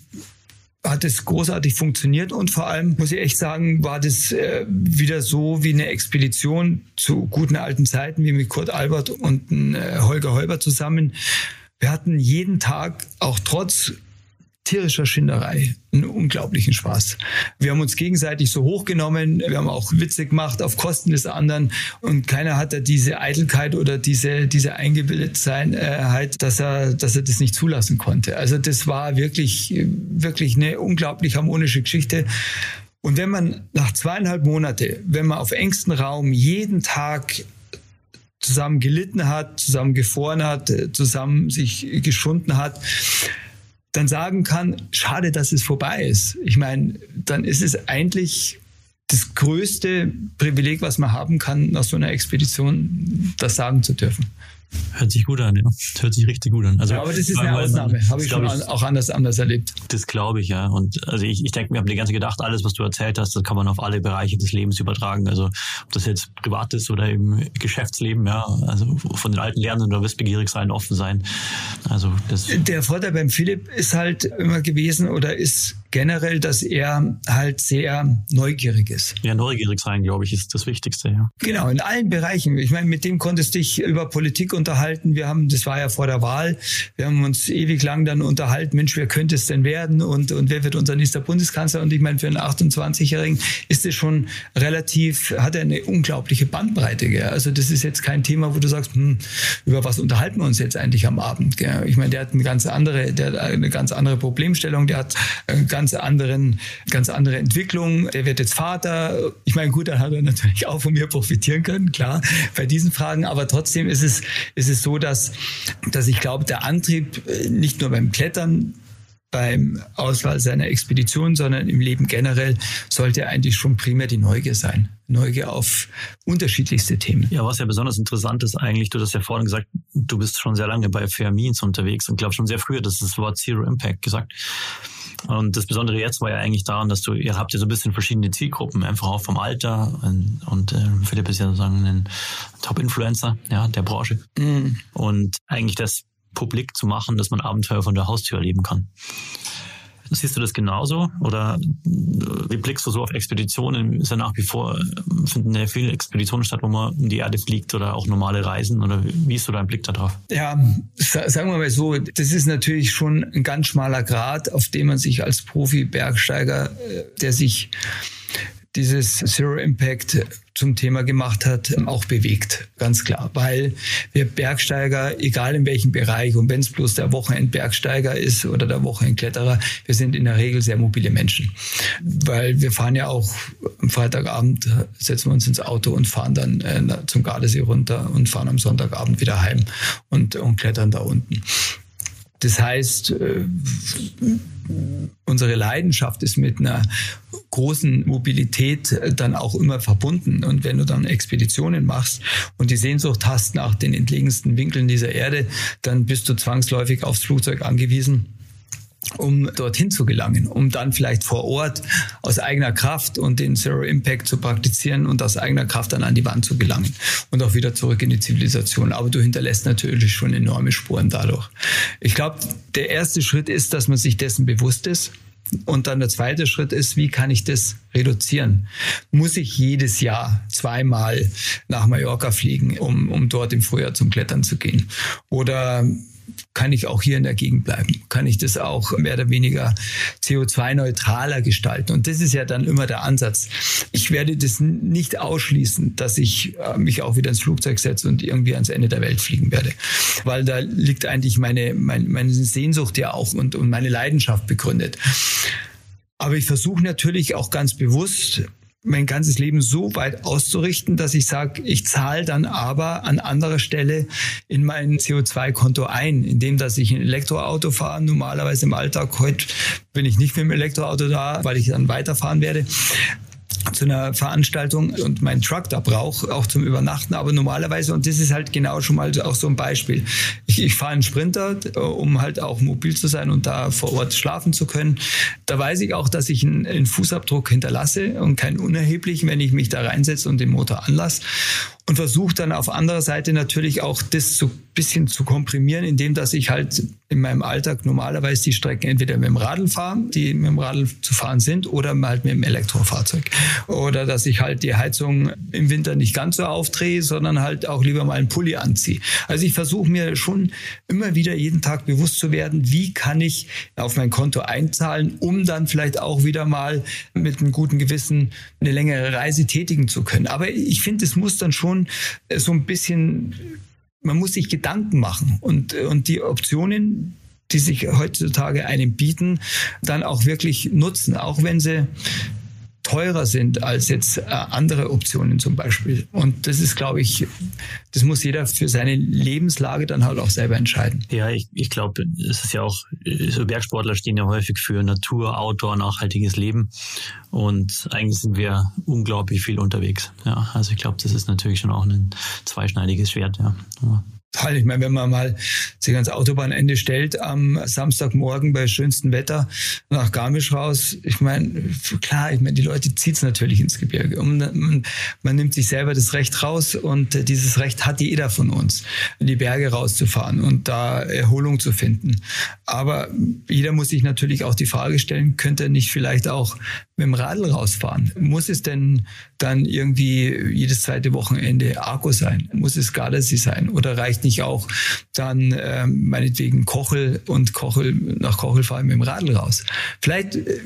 [SPEAKER 3] hat es großartig funktioniert und vor allem muss ich echt sagen, war das äh, wieder so wie eine Expedition zu guten alten Zeiten wie mit Kurt Albert und äh, Holger Holber zusammen. Wir hatten jeden Tag, auch trotz tierischer Schinderei einen unglaublichen Spaß. Wir haben uns gegenseitig so hochgenommen, wir haben auch Witze gemacht auf Kosten des anderen und keiner hat da diese Eitelkeit oder diese, diese Eingebildetheit, dass er, dass er das nicht zulassen konnte. Also das war wirklich, wirklich eine unglaublich harmonische Geschichte. Und wenn man nach zweieinhalb Monate, wenn man auf engstem Raum jeden Tag zusammen gelitten hat, zusammen gefroren hat, zusammen sich geschunden hat, dann sagen kann, schade, dass es vorbei ist. Ich meine, dann ist es eigentlich das größte Privileg, was man haben kann, nach so einer Expedition das sagen zu dürfen.
[SPEAKER 2] Hört sich gut an, ja. Hört sich richtig gut an.
[SPEAKER 3] Also, ja, aber das ist eine Ausnahme. Habe ich schon ich, auch anders, anders erlebt.
[SPEAKER 2] Das glaube ich, ja. Und also ich, ich denke, wir haben die ganze gedacht, alles, was du erzählt hast, das kann man auf alle Bereiche des Lebens übertragen. Also ob das jetzt privat ist oder im Geschäftsleben, ja. Also von den alten lernen oder wissbegierig sein, offen sein. Also das.
[SPEAKER 3] Der Vorteil beim Philipp ist halt immer gewesen oder ist generell, dass er halt sehr neugierig ist.
[SPEAKER 2] Ja, neugierig sein, glaube ich, ist das Wichtigste, ja.
[SPEAKER 3] Genau, in allen Bereichen. Ich meine, mit dem konntest du dich über Politik unterhalten. Wir haben, das war ja vor der Wahl, wir haben uns ewig lang dann unterhalten, Mensch, wer könnte es denn werden und, und wer wird unser nächster Bundeskanzler? Und ich meine, für einen 28-Jährigen ist es schon relativ, hat er eine unglaubliche Bandbreite. Gell? Also das ist jetzt kein Thema, wo du sagst, hm, über was unterhalten wir uns jetzt eigentlich am Abend? Gell? Ich meine, der hat eine ganz andere, der hat eine ganz andere Problemstellung, der hat eine ganz anderen, ganz andere Entwicklung. Der wird jetzt Vater. Ich meine, gut, dann hat er natürlich auch von mir profitieren können, klar, bei diesen Fragen. Aber trotzdem ist es, ist es so, dass, dass ich glaube, der Antrieb äh, nicht nur beim Klettern beim Auswahl seiner Expedition, sondern im Leben generell sollte eigentlich schon primär die Neugier sein. Neugier auf unterschiedlichste Themen.
[SPEAKER 2] Ja, was ja besonders interessant ist eigentlich, du hast ja vorhin gesagt, du bist schon sehr lange bei Fair Means unterwegs und glaube schon sehr früh, das ist das Wort Zero Impact gesagt. Und das Besondere jetzt war ja eigentlich daran, dass du, ihr habt ja so ein bisschen verschiedene Zielgruppen, einfach auch vom Alter und, und äh, Philipp ist ja sozusagen ein Top-Influencer ja, der Branche. Mhm. Und eigentlich das publik zu machen, dass man Abenteuer von der Haustür erleben kann. Siehst du das genauso? Oder wie blickst du so auf Expeditionen? Ist ja nach wie vor, finden ja viele Expeditionen statt, wo man um die Erde fliegt oder auch normale Reisen? Oder wie ist so dein Blick darauf?
[SPEAKER 3] Ja, sagen wir mal so, das ist natürlich schon ein ganz schmaler Grad, auf dem man sich als Profi-Bergsteiger, äh, der sich dieses Zero Impact zum Thema gemacht hat, auch bewegt, ganz klar. Weil wir Bergsteiger, egal in welchem Bereich, und wenn es bloß der Wochenendbergsteiger ist oder der Wochenendkletterer, wir sind in der Regel sehr mobile Menschen. Weil wir fahren ja auch am Freitagabend, setzen wir uns ins Auto und fahren dann äh, zum Gardasee runter und fahren am Sonntagabend wieder heim und, und klettern da unten. Das heißt, äh, unsere Leidenschaft ist mit einer großen Mobilität dann auch immer verbunden. Und wenn du dann Expeditionen machst und die Sehnsucht hast nach den entlegensten Winkeln dieser Erde, dann bist du zwangsläufig aufs Flugzeug angewiesen um dorthin zu gelangen, um dann vielleicht vor Ort aus eigener Kraft und den Zero Impact zu praktizieren und aus eigener Kraft dann an die Wand zu gelangen und auch wieder zurück in die Zivilisation. Aber du hinterlässt natürlich schon enorme Spuren dadurch. Ich glaube, der erste Schritt ist, dass man sich dessen bewusst ist. Und dann der zweite Schritt ist, wie kann ich das reduzieren? Muss ich jedes Jahr zweimal nach Mallorca fliegen, um, um dort im Frühjahr zum Klettern zu gehen? Oder kann ich auch hier in der Gegend bleiben? Kann ich das auch mehr oder weniger CO2-neutraler gestalten? Und das ist ja dann immer der Ansatz. Ich werde das nicht ausschließen, dass ich äh, mich auch wieder ins Flugzeug setze und irgendwie ans Ende der Welt fliegen werde. Weil da liegt eigentlich meine, meine, meine Sehnsucht ja auch und, und meine Leidenschaft begründet. Aber ich versuche natürlich auch ganz bewusst, mein ganzes Leben so weit auszurichten, dass ich sage, ich zahle dann aber an anderer Stelle in mein CO2-Konto ein, indem dass ich ein Elektroauto fahre. Normalerweise im Alltag, heute bin ich nicht mit dem Elektroauto da, weil ich dann weiterfahren werde zu einer Veranstaltung und meinen Truck da brauche, auch zum Übernachten. Aber normalerweise, und das ist halt genau schon mal auch so ein Beispiel. Ich, ich fahre einen Sprinter, um halt auch mobil zu sein und da vor Ort schlafen zu können. Da weiß ich auch, dass ich einen, einen Fußabdruck hinterlasse und keinen unerheblichen, wenn ich mich da reinsetze und den Motor anlasse und versuche dann auf anderer Seite natürlich auch das so ein bisschen zu komprimieren, indem dass ich halt in meinem Alltag normalerweise die Strecken entweder mit dem Radl fahre, die mit dem Radl zu fahren sind, oder halt mit dem Elektrofahrzeug. Oder dass ich halt die Heizung im Winter nicht ganz so aufdrehe, sondern halt auch lieber mal einen Pulli anziehe. Also ich versuche mir schon immer wieder jeden Tag bewusst zu werden, wie kann ich auf mein Konto einzahlen, um dann vielleicht auch wieder mal mit einem guten Gewissen eine längere Reise tätigen zu können. Aber ich finde, es muss dann schon äh, so ein bisschen, man muss sich Gedanken machen und, äh, und die Optionen, die sich heutzutage einem bieten, dann auch wirklich nutzen, auch wenn sie teurer sind als jetzt äh, andere Optionen zum Beispiel. Und das ist, glaube ich, das muss jeder für seine Lebenslage dann halt auch selber entscheiden.
[SPEAKER 2] Ja, ich, ich glaube, es ist ja auch, so Bergsportler stehen ja häufig für Natur, Outdoor, nachhaltiges Leben. Und eigentlich sind wir unglaublich viel unterwegs. Ja, also ich glaube, das ist natürlich schon auch ein zweischneidiges Schwert. Ja.
[SPEAKER 3] Toll. Ich meine, wenn man mal sich ans Autobahnende stellt am Samstagmorgen bei schönstem Wetter nach Garmisch raus, ich meine, klar, ich meine, die Leute zieht's natürlich ins Gebirge. Und man, man, nimmt sich selber das Recht raus und dieses Recht hat jeder von uns, in die Berge rauszufahren und da Erholung zu finden. Aber jeder muss sich natürlich auch die Frage stellen, könnte er nicht vielleicht auch mit dem Radl rausfahren? Muss es denn dann irgendwie jedes zweite Wochenende Akku sein? Muss es Gardasee sein? Oder reicht nicht auch dann äh, meinetwegen Kochel und Kochel nach Kochel fahren mit dem Radl raus? Vielleicht äh,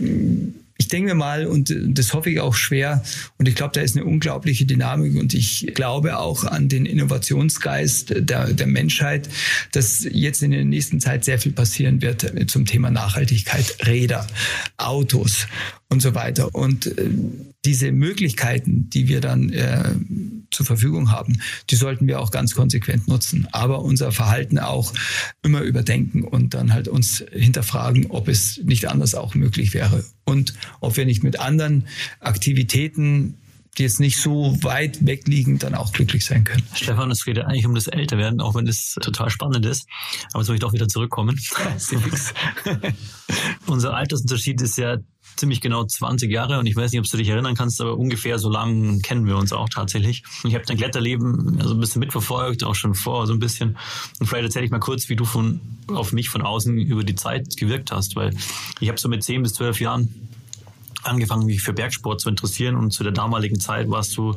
[SPEAKER 3] ich denke mal, und das hoffe ich auch schwer, und ich glaube, da ist eine unglaubliche Dynamik und ich glaube auch an den Innovationsgeist der, der Menschheit, dass jetzt in der nächsten Zeit sehr viel passieren wird zum Thema Nachhaltigkeit, Räder, Autos und so weiter. Und äh, diese Möglichkeiten, die wir dann äh, zur Verfügung haben, die sollten wir auch ganz konsequent nutzen. Aber unser Verhalten auch immer überdenken und dann halt uns hinterfragen, ob es nicht anders auch möglich wäre und ob wir nicht mit anderen Aktivitäten die jetzt nicht so weit weg liegen, dann auch glücklich sein können.
[SPEAKER 2] Stefan, es geht ja eigentlich um das Älterwerden, auch wenn das total spannend ist. Aber soll ich doch wieder zurückkommen? *laughs* *laughs* Unser Altersunterschied ist ja ziemlich genau 20 Jahre und ich weiß nicht, ob du dich erinnern kannst, aber ungefähr so lange kennen wir uns auch tatsächlich. Ich habe dein Kletterleben also ein bisschen mitverfolgt, auch schon vor so ein bisschen. Und vielleicht erzähle ich mal kurz, wie du von auf mich von außen über die Zeit gewirkt hast, weil ich habe so mit 10 bis 12 Jahren angefangen, mich für Bergsport zu interessieren und zu der damaligen Zeit warst du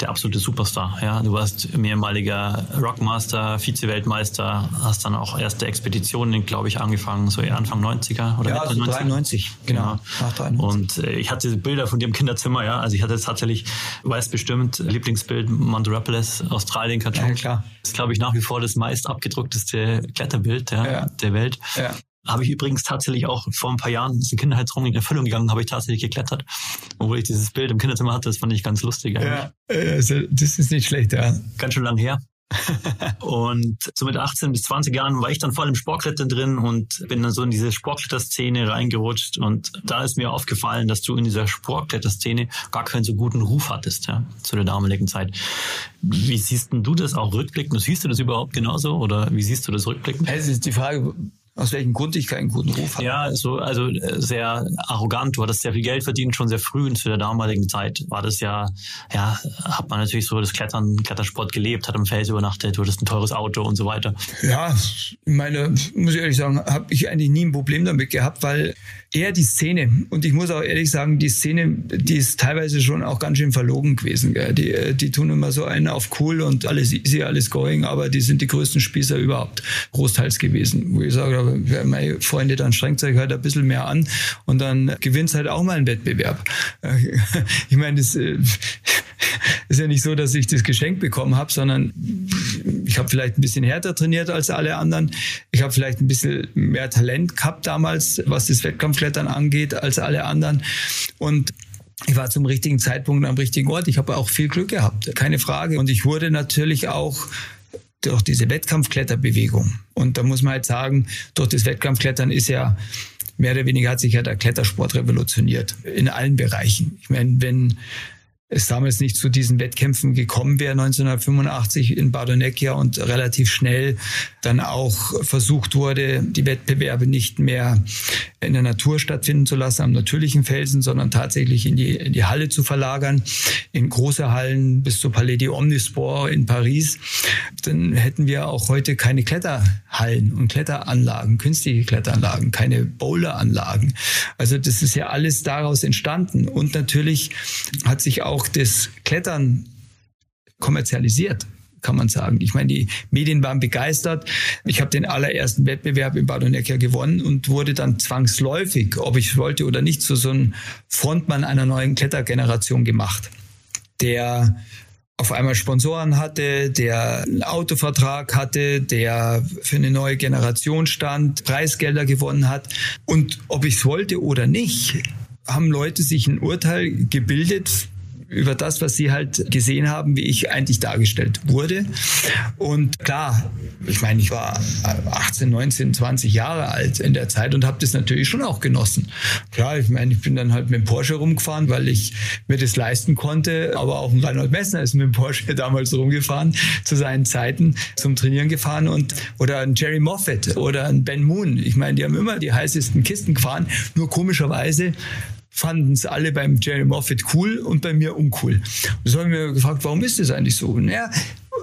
[SPEAKER 2] der absolute Superstar. Ja, du warst mehrmaliger Rockmaster, Vize-Weltmeister, hast dann auch erste Expeditionen, glaube ich, angefangen, so Anfang 90er oder
[SPEAKER 3] ja, also 93,
[SPEAKER 2] genau. genau. Und äh, ich hatte Bilder von dir im Kinderzimmer, ja, also ich hatte tatsächlich, weißt bestimmt, Lieblingsbild Mount Rapalis, Australien, Kachuk. Ja, klar. Das ist, glaube ich, nach wie vor das meist abgedruckteste Kletterbild ja, ja. der Welt. Ja. Habe ich übrigens tatsächlich auch vor ein paar Jahren, ist ein Kinderheitsraum in Erfüllung gegangen, habe ich tatsächlich geklettert. Obwohl ich dieses Bild im Kinderzimmer hatte, das fand ich ganz lustig.
[SPEAKER 3] Eigentlich. Ja, also das ist nicht schlecht, ja.
[SPEAKER 2] Ganz schön lang her. *laughs* und so mit 18 bis 20 Jahren war ich dann voll im Sportklettern drin und bin dann so in diese Sportkletterszene reingerutscht und da ist mir aufgefallen, dass du in dieser Sportkletterszene gar keinen so guten Ruf hattest, ja, zu der damaligen Zeit. Wie siehst denn du das auch rückblickend? Siehst du das überhaupt genauso oder wie siehst du das rückblickend?
[SPEAKER 3] Es ist die Frage, aus welchem Grund ich keinen guten Ruf habe.
[SPEAKER 2] Ja, so, also äh, sehr arrogant. Du hattest sehr viel Geld verdient, schon sehr früh und zu der damaligen Zeit war das ja, ja, hat man natürlich so das Klettern, Klettersport gelebt, hat im Fels übernachtet, du hattest ein teures Auto und so weiter.
[SPEAKER 3] Ja, meine, muss ich ehrlich sagen, habe ich eigentlich nie ein Problem damit gehabt, weil eher die Szene, und ich muss auch ehrlich sagen, die Szene, die ist teilweise schon auch ganz schön verlogen gewesen. Gell? Die, äh, die tun immer so einen auf cool und alles easy, alles going, aber die sind die größten Spießer überhaupt großteils gewesen, wo ich sage, aber meine Freunde, dann strengt euch halt ein bisschen mehr an und dann gewinnt halt auch mal einen Wettbewerb. *laughs* Ich meine, das äh, *laughs* ist ja nicht so, dass ich das Geschenk bekommen habe, sondern ich habe vielleicht ein bisschen härter trainiert als alle anderen. Ich habe vielleicht ein bisschen mehr Talent gehabt damals, was das Wettkampfklettern angeht, als alle anderen. Und ich war zum richtigen Zeitpunkt am richtigen Ort. Ich habe auch viel Glück gehabt, keine Frage. Und ich wurde natürlich auch durch diese Wettkampfkletterbewegung. Und da muss man halt sagen, durch das Wettkampfklettern ist ja mehr oder weniger hat sich ja der Klettersport revolutioniert in allen Bereichen. Ich meine, wenn es damals nicht zu diesen Wettkämpfen gekommen wäre, 1985 in Bardonecchia und relativ schnell dann auch versucht wurde, die Wettbewerbe nicht mehr in der Natur stattfinden zu lassen, am natürlichen Felsen, sondern tatsächlich in die, in die Halle zu verlagern, in große Hallen bis zur Palais des Omnisport in Paris, dann hätten wir auch heute keine Kletterhallen und Kletteranlagen, künstliche Kletteranlagen, keine Bowleranlagen. Also das ist ja alles daraus entstanden. Und natürlich hat sich auch auch das Klettern kommerzialisiert kann man sagen. Ich meine, die Medien waren begeistert. Ich habe den allerersten Wettbewerb in Badonecchia gewonnen und wurde dann zwangsläufig, ob ich wollte oder nicht, zu so einem Frontmann einer neuen Klettergeneration gemacht, der auf einmal Sponsoren hatte, der einen Autovertrag hatte, der für eine neue Generation stand, Preisgelder gewonnen hat. Und ob ich es wollte oder nicht, haben Leute sich ein Urteil gebildet, über das, was sie halt gesehen haben, wie ich eigentlich dargestellt wurde. Und klar, ich meine, ich war 18, 19, 20 Jahre alt in der Zeit und habe das natürlich schon auch genossen. Klar, ich meine, ich bin dann halt mit dem Porsche rumgefahren, weil ich mir das leisten konnte, aber auch ein Reinhold Messner ist mit dem Porsche *laughs* damals rumgefahren, zu seinen Zeiten zum Trainieren gefahren und oder ein Jerry Moffat oder ein Ben Moon. Ich meine, die haben immer die heißesten Kisten gefahren, nur komischerweise fanden es alle beim Jerry Moffat cool und bei mir uncool. So haben wir gefragt, warum ist das eigentlich so? Naja,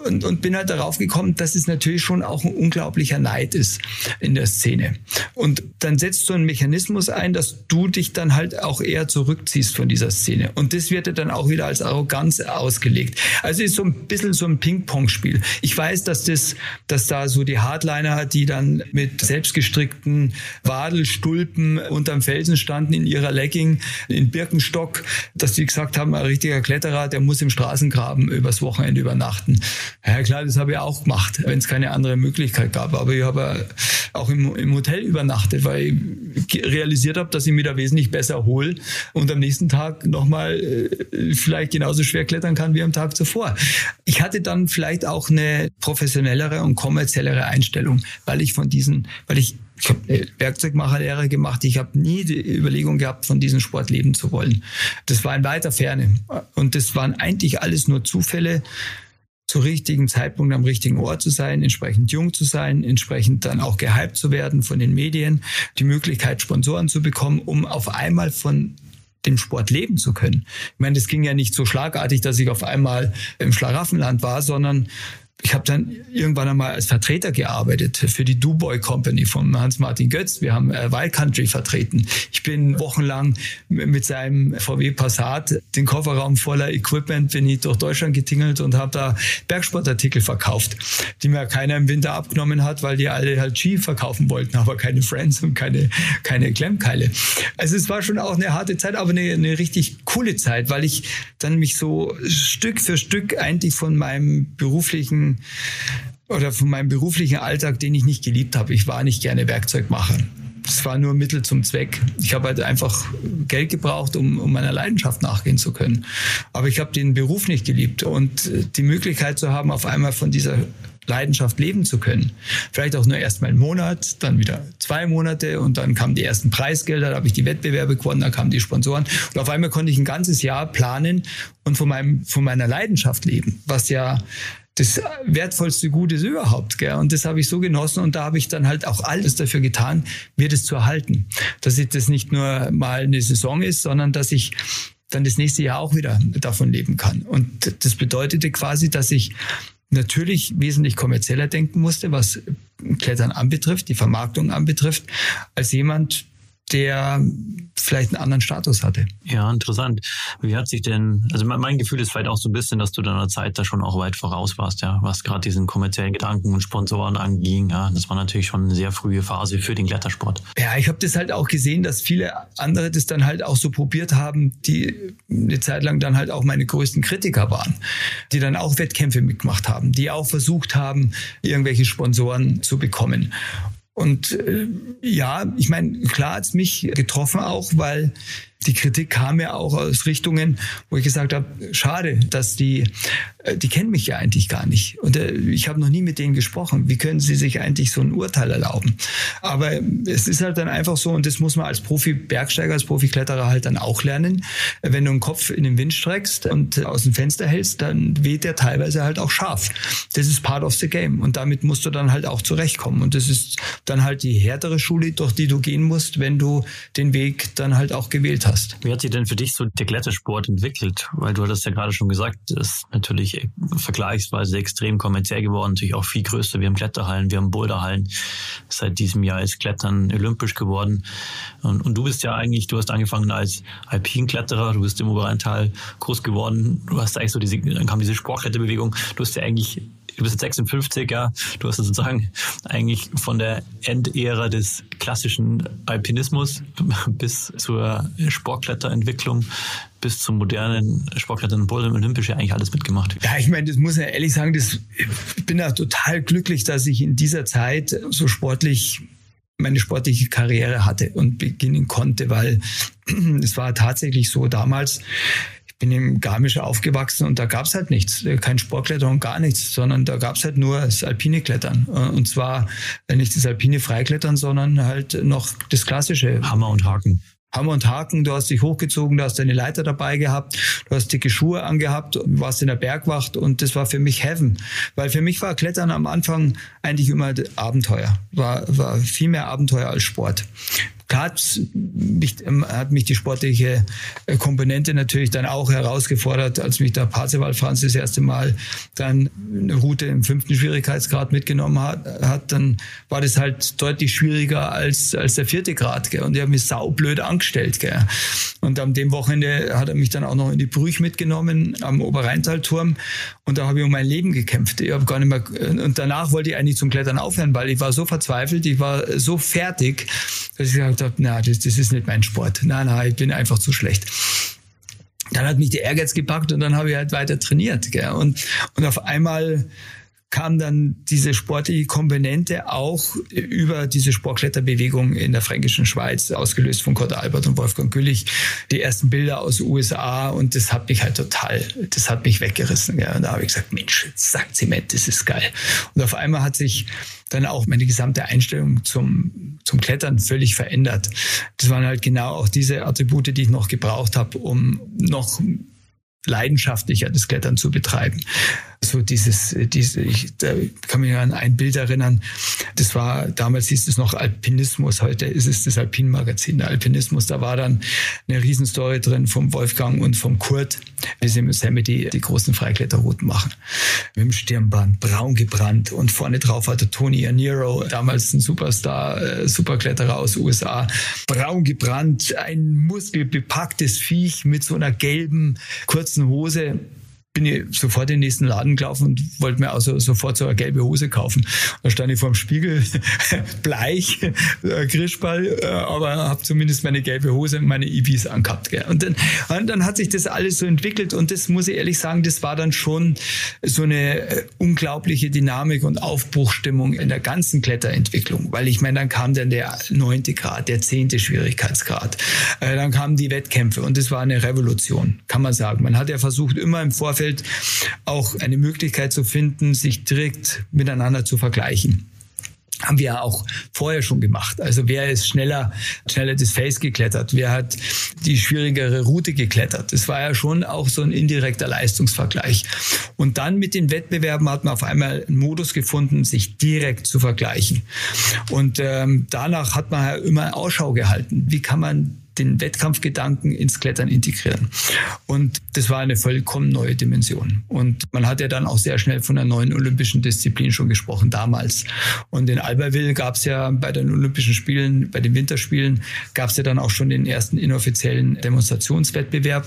[SPEAKER 3] und, und bin halt darauf gekommen, dass es natürlich schon auch ein unglaublicher Neid ist in der Szene. Und dann setzt so ein Mechanismus ein, dass du dich dann halt auch eher zurückziehst von dieser Szene. Und das wird dann auch wieder als Arroganz ausgelegt. Also ist so ein bisschen so ein Ping-Pong-Spiel. Ich weiß, dass das, dass da so die Hardliner, die dann mit selbstgestrickten Wadelstulpen unterm Felsen standen in ihrer Legging in Birkenstock, dass die gesagt haben, ein richtiger Kletterer, der muss im Straßengraben übers Wochenende übernachten. Ja klar, das habe ich auch gemacht, wenn es keine andere Möglichkeit gab. Aber ich habe auch im, im Hotel übernachtet, weil ich realisiert habe, dass ich mir da wesentlich besser hole und am nächsten Tag nochmal äh, vielleicht genauso schwer klettern kann wie am Tag zuvor. Ich hatte dann vielleicht auch eine professionellere und kommerziellere Einstellung, weil ich von diesen, weil ich ich habe eine Werkzeugmacherlehre gemacht. Ich habe nie die Überlegung gehabt, von diesem Sport leben zu wollen. Das war in weiter Ferne. Und das waren eigentlich alles nur Zufälle, zur richtigen Zeitpunkt am richtigen Ort zu sein, entsprechend jung zu sein, entsprechend dann auch gehypt zu werden von den Medien, die Möglichkeit, Sponsoren zu bekommen, um auf einmal von dem Sport leben zu können. Ich meine, das ging ja nicht so schlagartig, dass ich auf einmal im Schlaraffenland war, sondern ich habe dann irgendwann einmal als Vertreter gearbeitet für die Duboy Company von Hans-Martin Götz. Wir haben äh, Wild Country vertreten. Ich bin wochenlang mit seinem VW Passat den Kofferraum voller Equipment bin ich durch Deutschland getingelt und habe da Bergsportartikel verkauft, die mir keiner im Winter abgenommen hat, weil die alle halt Ski verkaufen wollten, *laughs* aber keine Friends und keine, keine Klemmkeile. Also es war schon auch eine harte Zeit, aber eine, eine richtig coole Zeit, weil ich dann mich so Stück für Stück eigentlich von meinem beruflichen oder von meinem beruflichen Alltag, den ich nicht geliebt habe. Ich war nicht gerne Werkzeugmacher. Es war nur Mittel zum Zweck. Ich habe halt einfach Geld gebraucht, um, um meiner Leidenschaft nachgehen zu können. Aber ich habe den Beruf nicht geliebt und die Möglichkeit zu haben, auf einmal von dieser Leidenschaft leben zu können. Vielleicht auch nur erst mal einen Monat, dann wieder zwei Monate und dann kamen die ersten Preisgelder, da habe ich die Wettbewerbe gewonnen, dann kamen die Sponsoren und auf einmal konnte ich ein ganzes Jahr planen und von meinem von meiner Leidenschaft leben, was ja das wertvollste Gut ist überhaupt. Gell? Und das habe ich so genossen und da habe ich dann halt auch alles dafür getan, mir das zu erhalten. Dass ich das nicht nur mal eine Saison ist, sondern dass ich dann das nächste Jahr auch wieder davon leben kann. Und das bedeutete quasi, dass ich natürlich wesentlich kommerzieller denken musste, was Klettern anbetrifft, die Vermarktung anbetrifft, als jemand, der vielleicht einen anderen Status hatte.
[SPEAKER 2] Ja, interessant. Wie hat sich denn, also mein Gefühl ist vielleicht auch so ein bisschen, dass du deiner Zeit da schon auch weit voraus warst, ja, was gerade diesen kommerziellen Gedanken und Sponsoren anging. Ja, das war natürlich schon eine sehr frühe Phase für den Klettersport.
[SPEAKER 3] Ja, ich habe das halt auch gesehen, dass viele andere das dann halt auch so probiert haben, die eine Zeit lang dann halt auch meine größten Kritiker waren, die dann auch Wettkämpfe mitgemacht haben, die auch versucht haben, irgendwelche Sponsoren zu bekommen. Und äh, ja, ich meine, klar hat's mich getroffen auch, weil die Kritik kam ja auch aus Richtungen, wo ich gesagt habe, schade, dass die, äh, die kennen mich ja eigentlich gar nicht. Und äh, ich habe noch nie mit denen gesprochen. Wie können sie sich eigentlich so ein Urteil erlauben? Aber es ist halt dann einfach so, und das muss man als Profi-Bergsteiger, als Profi-Kletterer halt dann auch lernen. Wenn du einen Kopf in den Wind streckst und aus dem Fenster hältst, dann weht der teilweise halt auch scharf. Das ist part of the game. Und damit musst du dann halt auch zurechtkommen. Und das ist dann halt die härtere Schule, durch die du gehen musst, wenn du den Weg dann halt auch gewählt hast.
[SPEAKER 2] Wie hat sich denn für dich so der Klettersport entwickelt? Weil du hattest ja gerade schon gesagt, ist natürlich vergleichsweise extrem kommerziell geworden, natürlich auch viel größer. Wir haben Kletterhallen, wir haben Boulderhallen. Seit diesem Jahr ist Klettern olympisch geworden. Und, und du bist ja eigentlich, du hast angefangen als Alpinkletterer, du bist im Oberrheintal groß geworden. Du hast eigentlich so diese, dann kam diese Sportkletterbewegung. Du hast ja eigentlich du bist jetzt 56, ja, du hast sozusagen eigentlich von der Endära des klassischen Alpinismus bis zur Sportkletterentwicklung bis zum modernen Sportklettern und Olympisch ja eigentlich alles mitgemacht.
[SPEAKER 3] Ja, ich meine, das muss ich ehrlich sagen, das, ich bin da total glücklich, dass ich in dieser Zeit so sportlich meine sportliche Karriere hatte und beginnen konnte, weil *clears throat* es war tatsächlich so damals, bin im Garmisch aufgewachsen und da gab es halt nichts, kein Sportklettern und gar nichts, sondern da gab es halt nur das alpine Klettern. Und zwar nicht das alpine Freiklettern, sondern halt noch das klassische.
[SPEAKER 2] Hammer und Haken.
[SPEAKER 3] Hammer und Haken, du hast dich hochgezogen, du hast deine Leiter dabei gehabt, du hast dicke Schuhe angehabt, warst in der Bergwacht und das war für mich Heaven. Weil für mich war Klettern am Anfang eigentlich immer Abenteuer, war, war viel mehr Abenteuer als Sport. Hat mich, ähm, hat mich die sportliche äh, Komponente natürlich dann auch herausgefordert, als mich der Parzival Franz das erste Mal dann eine Route im fünften Schwierigkeitsgrad mitgenommen hat, hat dann war das halt deutlich schwieriger als, als der vierte Grad. Gell? Und ich habe mich saublöd angestellt. Gell? Und an dem Wochenende hat er mich dann auch noch in die Brüch mitgenommen am Oberrheintalturm. Und da habe ich um mein Leben gekämpft. Ich habe gar nicht mehr, und danach wollte ich eigentlich zum Klettern aufhören, weil ich war so verzweifelt, ich war so fertig, dass ich gesagt habe, na, das, das ist nicht mein Sport. Nein, nein, ich bin einfach zu schlecht dann hat mich der Ehrgeiz gepackt und dann habe ich halt weiter trainiert. Gell? Und, und auf einmal kam dann diese sportliche Komponente auch über diese Sportkletterbewegung in der fränkischen Schweiz, ausgelöst von Kurt Albert und Wolfgang Güllich, die ersten Bilder aus USA und das hat mich halt total, das hat mich weggerissen. Ja. Und da habe ich gesagt, Mensch, sagt Zement, das ist geil. Und auf einmal hat sich dann auch meine gesamte Einstellung zum, zum Klettern völlig verändert. Das waren halt genau auch diese Attribute, die ich noch gebraucht habe, um noch leidenschaftlicher das Klettern zu betreiben so dieses, diese, ich da kann mich an ein Bild erinnern. Das war, damals hieß es noch Alpinismus, heute ist es das Alpin-Magazin, der Alpinismus. Da war dann eine Riesenstory drin vom Wolfgang und vom Kurt, wie sie im Yosemite die großen Freikletterrouten machen. Mit dem Stirnband, braun gebrannt und vorne drauf hatte Tony Aniro, damals ein Superstar, äh, Superkletterer aus USA, braun gebrannt, ein muskelbepacktes Viech mit so einer gelben kurzen Hose bin ich sofort in den nächsten Laden gelaufen und wollte mir also sofort so eine gelbe Hose kaufen. Da stand ich vor dem Spiegel, *laughs* bleich, äh, Grischball, äh, aber habe zumindest meine gelbe Hose und meine Ibis angehabt. Gell. Und, dann, und dann hat sich das alles so entwickelt und das muss ich ehrlich sagen, das war dann schon so eine äh, unglaubliche Dynamik und Aufbruchstimmung in der ganzen Kletterentwicklung. Weil ich meine, dann kam dann der neunte Grad, der zehnte Schwierigkeitsgrad. Dann kamen die Wettkämpfe und das war eine Revolution, kann man sagen. Man hat ja versucht, immer im Vorfeld Vorfeld auch eine Möglichkeit zu finden, sich direkt miteinander zu vergleichen haben wir ja auch vorher schon gemacht. Also wer ist schneller, schneller das Face geklettert? Wer hat die schwierigere Route geklettert? Das war ja schon auch so ein indirekter Leistungsvergleich. Und dann mit den Wettbewerben hat man auf einmal einen Modus gefunden, sich direkt zu vergleichen. Und ähm, danach hat man ja immer Ausschau gehalten. Wie kann man den Wettkampfgedanken ins Klettern integrieren. Und das war eine vollkommen neue Dimension. Und man hat ja dann auch sehr schnell von einer neuen olympischen Disziplin schon gesprochen, damals. Und in Albertville gab es ja bei den Olympischen Spielen, bei den Winterspielen, gab es ja dann auch schon den ersten inoffiziellen Demonstrationswettbewerb,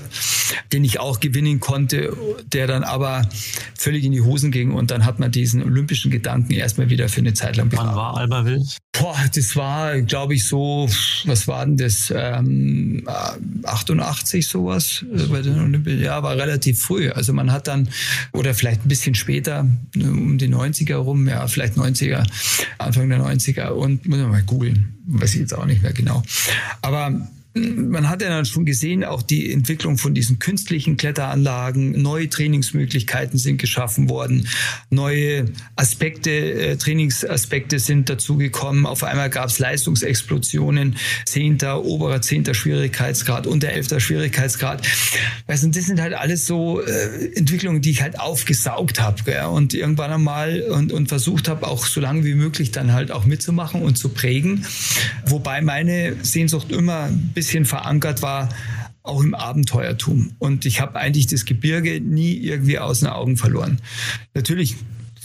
[SPEAKER 3] den ich auch gewinnen konnte, der dann aber völlig in die Hosen ging. Und dann hat man diesen olympischen Gedanken erstmal wieder für eine Zeit lang
[SPEAKER 2] begraben. Wann war Albertville?
[SPEAKER 3] Boah, das war, glaube ich, so, was war denn das? Ähm, 88 sowas äh, bei den Olympischen. Ja, war relativ früh. Also man hat dann, oder vielleicht ein bisschen später, um die 90er rum, ja, vielleicht 90er, Anfang der 90er und muss man mal googeln, weiß ich jetzt auch nicht mehr genau. Aber man hat ja dann schon gesehen, auch die Entwicklung von diesen künstlichen Kletteranlagen, neue Trainingsmöglichkeiten sind geschaffen worden, neue Aspekte, äh, Trainingsaspekte sind dazugekommen. Auf einmal gab es Leistungsexplosionen, zehnter, oberer zehnter Schwierigkeitsgrad, unter elfter Schwierigkeitsgrad. Und das sind halt alles so äh, Entwicklungen, die ich halt aufgesaugt habe und irgendwann einmal und, und versucht habe, auch so lange wie möglich dann halt auch mitzumachen und zu prägen. Wobei meine Sehnsucht immer ein bisschen verankert war, auch im Abenteuertum. Und ich habe eigentlich das Gebirge nie irgendwie aus den Augen verloren. Natürlich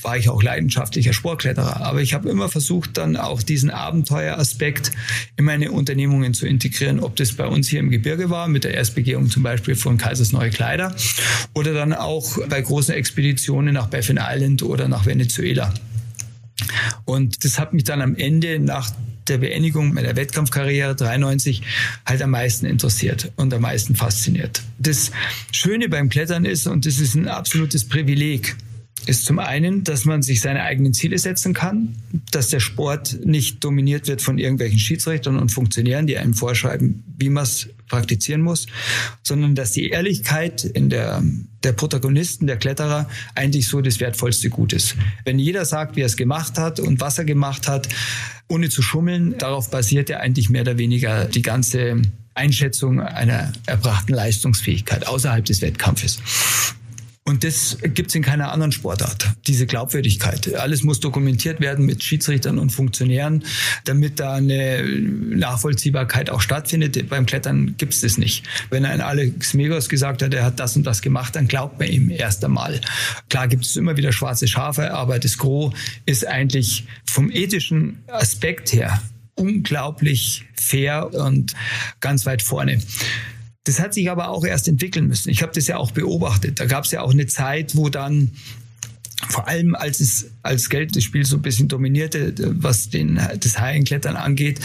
[SPEAKER 3] war ich auch leidenschaftlicher Sportkletterer, aber ich habe immer versucht, dann auch diesen Abenteueraspekt in meine Unternehmungen zu integrieren, ob das bei uns hier im Gebirge war, mit der Erstbegehung zum Beispiel von Kaisers Neue Kleider oder dann auch bei großen Expeditionen nach Baffin Island oder nach Venezuela. Und das hat mich dann am Ende nach der Beendigung meiner Wettkampfkarriere 93 halt am meisten interessiert und am meisten fasziniert. Das Schöne beim Klettern ist, und das ist ein absolutes Privileg, ist zum einen, dass man sich seine eigenen Ziele setzen kann, dass der Sport nicht dominiert wird von irgendwelchen Schiedsrichtern und Funktionären, die einem vorschreiben, wie man es praktizieren muss, sondern dass die Ehrlichkeit in der, der Protagonisten, der Kletterer eigentlich so das wertvollste Gut ist. Wenn jeder sagt, wie er es gemacht hat und was er gemacht hat, ohne zu schummeln, darauf basiert ja eigentlich mehr oder weniger die ganze Einschätzung einer erbrachten Leistungsfähigkeit außerhalb des Wettkampfes. Und das gibt es in keiner anderen Sportart, diese Glaubwürdigkeit. Alles muss dokumentiert werden mit Schiedsrichtern und Funktionären, damit da eine Nachvollziehbarkeit auch stattfindet. Beim Klettern gibt es das nicht. Wenn ein Alex Megos gesagt hat, er hat das und das gemacht, dann glaubt man ihm erst einmal. Klar gibt es immer wieder schwarze Schafe, aber das Gros ist eigentlich vom ethischen Aspekt her unglaublich fair und ganz weit vorne. Das hat sich aber auch erst entwickeln müssen. Ich habe das ja auch beobachtet. Da gab es ja auch eine Zeit, wo dann vor allem als es als Geld das Spiel so ein bisschen dominierte, was den, das Haienklettern angeht,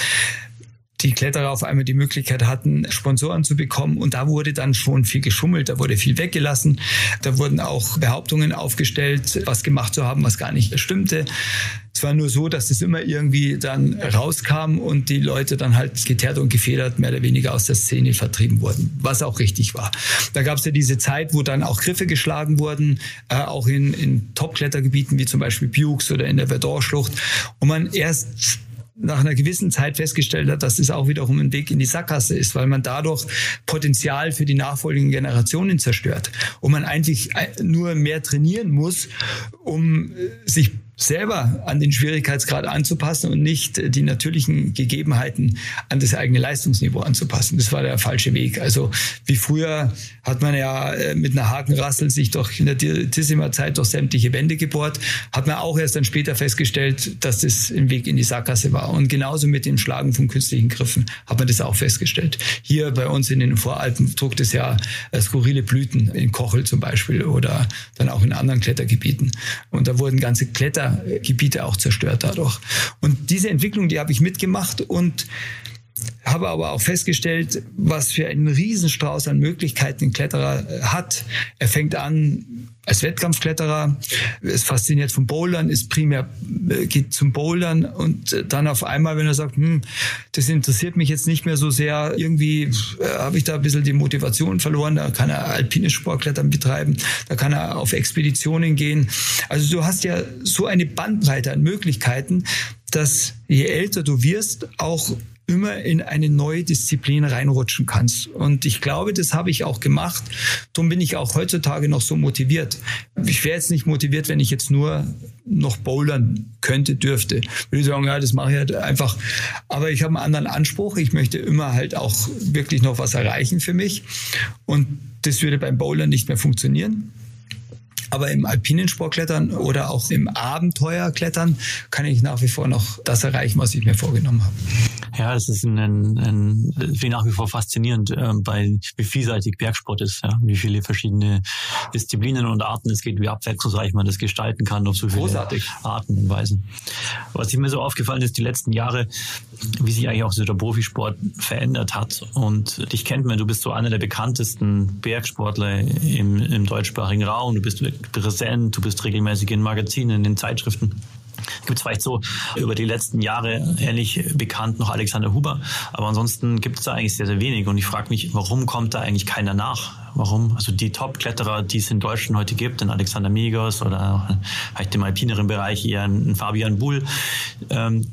[SPEAKER 3] die Kletterer auf einmal die Möglichkeit hatten, Sponsoren zu bekommen. Und da wurde dann schon viel geschummelt, da wurde viel weggelassen. Da wurden auch Behauptungen aufgestellt, was gemacht zu haben, was gar nicht stimmte. Es war nur so, dass es immer irgendwie dann rauskam und die Leute dann halt geteert und gefedert mehr oder weniger aus der Szene vertrieben wurden, was auch richtig war. Da gab es ja diese Zeit, wo dann auch Griffe geschlagen wurden, äh, auch in, in Top-Klettergebieten wie zum Beispiel Bukes oder in der Verdor-Schlucht. Und man erst nach einer gewissen Zeit festgestellt hat, dass es auch wiederum ein Weg in die Sackgasse ist, weil man dadurch Potenzial für die nachfolgenden Generationen zerstört und man eigentlich nur mehr trainieren muss, um sich selber an den Schwierigkeitsgrad anzupassen und nicht die natürlichen Gegebenheiten an das eigene Leistungsniveau anzupassen. Das war der falsche Weg. Also wie früher hat man ja äh, mit einer Hakenrassel sich doch in der Tissima-Zeit durch sämtliche Wände gebohrt, hat man auch erst dann später festgestellt, dass das ein Weg in die Sackgasse war. Und genauso mit dem Schlagen von künstlichen Griffen hat man das auch festgestellt. Hier bei uns in den Voralpen druckt es ja äh, skurrile Blüten, in Kochel zum Beispiel oder dann auch in anderen Klettergebieten. Und da wurden ganze Kletter Gebiete auch zerstört dadurch. Und diese Entwicklung, die habe ich mitgemacht und habe aber auch festgestellt, was für einen Riesenstrauß an Möglichkeiten ein Kletterer äh, hat. Er fängt an als Wettkampfkletterer, ist fasziniert vom Bouldern, ist primär, äh, geht zum Bouldern und äh, dann auf einmal, wenn er sagt, hm, das interessiert mich jetzt nicht mehr so sehr, irgendwie habe ich da ein bisschen die Motivation verloren, da kann er alpines Sportklettern betreiben, da kann er auf Expeditionen gehen. Also du hast ja so eine Bandbreite an Möglichkeiten, dass je älter du wirst, auch immer in eine neue Disziplin reinrutschen kannst. Und ich glaube, das habe ich auch gemacht. Darum bin ich auch heutzutage noch so motiviert. Ich wäre jetzt nicht motiviert, wenn ich jetzt nur noch bouldern könnte, dürfte. Würde ich sagen, ja, das mache ich halt einfach. Aber ich habe einen anderen Anspruch. Ich möchte immer halt auch wirklich noch was erreichen für mich. Und das würde beim Bouldern nicht mehr funktionieren. Aber im alpinen Sportklettern oder auch im Abenteuerklettern kann ich nach wie vor noch das erreichen, was ich mir vorgenommen habe.
[SPEAKER 2] Ja, es ist ein, ein, ein wie nach wie vor faszinierend, äh, bei wie vielseitig Bergsport ist, ja, wie viele verschiedene Disziplinen und Arten es geht, wie abwechslungsreich man das gestalten kann auf so viele Großartig. Arten und Weisen. Was mir so aufgefallen ist, die letzten Jahre, wie sich eigentlich auch so der Profisport verändert hat. Und dich kennt man, du bist so einer der bekanntesten Bergsportler im, im deutschsprachigen Raum. Du bist präsent, du bist regelmäßig in Magazinen, in den Zeitschriften. Gibt es vielleicht so über die letzten Jahre ähnlich bekannt noch Alexander Huber, aber ansonsten gibt es da eigentlich sehr, sehr wenig. Und ich frage mich, warum kommt da eigentlich keiner nach? Warum? Also die Top-Kletterer, die es in Deutschland heute gibt, den Alexander Megos oder vielleicht im alpineren Bereich eher ein Fabian Bull, ähm,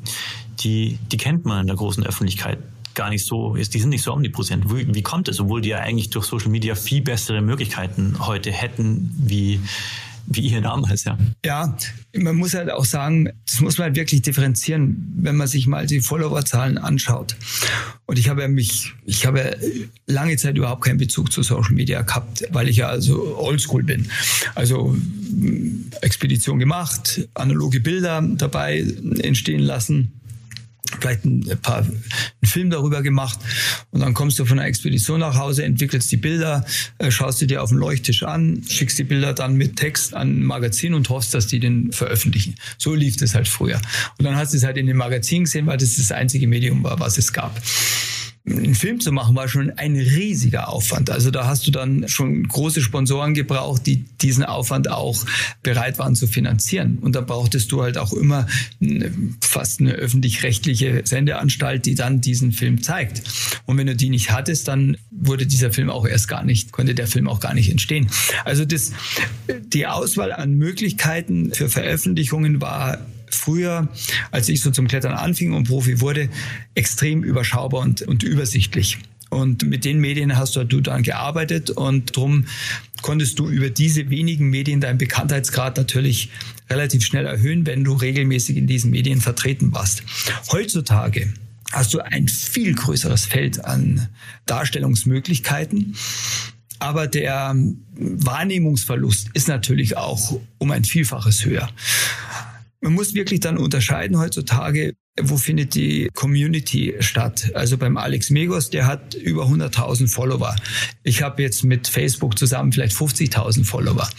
[SPEAKER 2] die, die kennt man in der großen Öffentlichkeit gar nicht so, die sind nicht so omnipräsent. Wie, wie kommt es, obwohl die ja eigentlich durch Social Media viel bessere Möglichkeiten heute hätten, wie wie ihr damals, ja.
[SPEAKER 3] Ja, man muss halt auch sagen, das muss man halt wirklich differenzieren, wenn man sich mal die Followerzahlen anschaut. Und ich habe mich, ich habe lange Zeit überhaupt keinen Bezug zu Social Media gehabt, weil ich ja also oldschool bin. Also Expedition gemacht, analoge Bilder dabei entstehen lassen vielleicht ein paar einen Film darüber gemacht und dann kommst du von einer Expedition nach Hause, entwickelst die Bilder, äh, schaust du dir auf dem Leuchttisch an, schickst die Bilder dann mit Text an ein Magazin und hoffst, dass die den veröffentlichen. So lief das halt früher. Und dann hast du es halt in dem Magazin gesehen, weil das das einzige Medium war, was es gab einen Film zu machen war schon ein riesiger Aufwand. Also da hast du dann schon große Sponsoren gebraucht, die diesen Aufwand auch bereit waren zu finanzieren. Und da brauchtest du halt auch immer fast eine öffentlich-rechtliche Sendeanstalt, die dann diesen Film zeigt. Und wenn du die nicht hattest, dann wurde dieser Film auch erst gar nicht, konnte der Film auch gar nicht entstehen. Also das, die Auswahl an Möglichkeiten für Veröffentlichungen war früher, als ich so zum Klettern anfing und Profi wurde, extrem überschaubar und, und übersichtlich. Und mit den Medien hast du dann gearbeitet und darum konntest du über diese wenigen Medien deinen Bekanntheitsgrad natürlich relativ schnell erhöhen, wenn du regelmäßig in diesen Medien vertreten warst. Heutzutage hast du ein viel größeres Feld an Darstellungsmöglichkeiten. Aber der Wahrnehmungsverlust ist natürlich auch um ein Vielfaches höher. Man muss wirklich dann unterscheiden heutzutage, wo findet die Community statt? Also beim Alex Megos, der hat über 100.000 Follower. Ich habe jetzt mit Facebook zusammen vielleicht 50.000 Follower.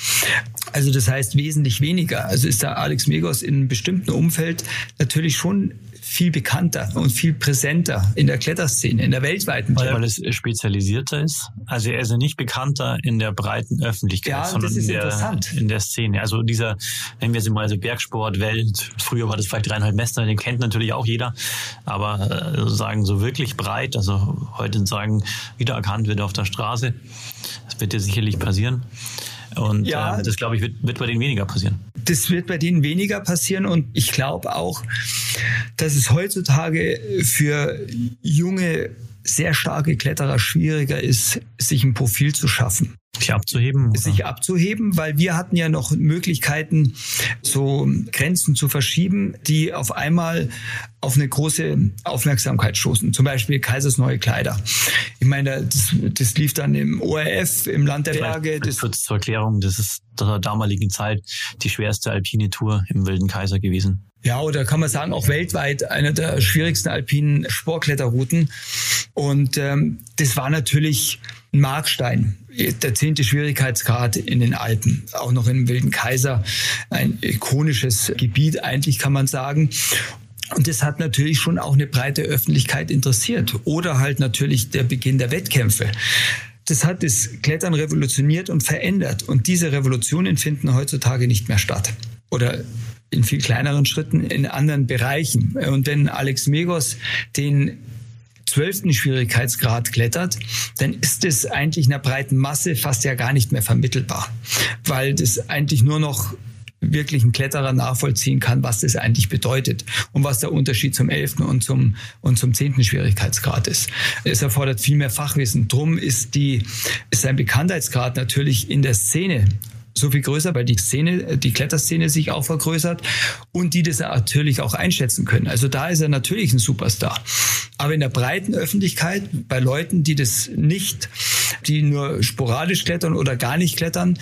[SPEAKER 3] Also das heißt wesentlich weniger. Also ist der Alex Megos in einem bestimmten Umfeld natürlich schon viel bekannter und viel präsenter in der Kletterszene, in der weltweiten
[SPEAKER 2] Weil, weil es spezialisierter ist. Also er ist ja nicht bekannter in der breiten Öffentlichkeit, ja, sondern in der, in der Szene. Also dieser, nennen wir es mal so Bergsport, Welt, früher war das vielleicht Reinhold Messner, den kennt natürlich auch jeder, aber äh, sagen so wirklich breit, also heute sagen, wiedererkannt wird auf der Straße. Das wird ja sicherlich passieren. Und ja, äh, das, glaube ich, wird, wird bei denen weniger passieren.
[SPEAKER 3] Das wird bei denen weniger passieren und ich glaube auch, dass es heutzutage für junge, sehr starke Kletterer schwieriger ist, sich ein Profil zu schaffen.
[SPEAKER 2] Sich abzuheben?
[SPEAKER 3] Oder? Sich abzuheben, weil wir hatten ja noch Möglichkeiten, so Grenzen zu verschieben, die auf einmal auf eine große Aufmerksamkeit stoßen. Zum Beispiel Kaisers neue Kleider. Ich meine, das, das lief dann im ORF, im Land der Berge.
[SPEAKER 2] Das kurz zur Erklärung, das ist der damaligen Zeit die schwerste alpine Tour im Wilden Kaiser gewesen.
[SPEAKER 3] Ja, oder kann man sagen, auch weltweit eine der schwierigsten alpinen Sportkletterrouten. Und ähm, das war natürlich ein Markstein. Der zehnte Schwierigkeitsgrad in den Alpen, auch noch im Wilden Kaiser, ein ikonisches Gebiet eigentlich kann man sagen. Und das hat natürlich schon auch eine breite Öffentlichkeit interessiert. Oder halt natürlich der Beginn der Wettkämpfe. Das hat das Klettern revolutioniert und verändert. Und diese Revolutionen finden heutzutage nicht mehr statt. Oder in viel kleineren Schritten in anderen Bereichen. Und wenn Alex Megos den zwölften Schwierigkeitsgrad klettert, dann ist es eigentlich einer breiten Masse fast ja gar nicht mehr vermittelbar, weil das eigentlich nur noch wirklich ein Kletterer nachvollziehen kann, was das eigentlich bedeutet und was der Unterschied zum elften und zum, und zum zehnten Schwierigkeitsgrad ist. Es erfordert viel mehr Fachwissen. Drum ist die, ist sein Bekanntheitsgrad natürlich in der Szene so viel größer, weil die Szene, die Kletterszene sich auch vergrößert und die das natürlich auch einschätzen können. Also da ist er natürlich ein Superstar. Aber in der breiten Öffentlichkeit, bei Leuten, die das nicht, die nur sporadisch klettern oder gar nicht klettern,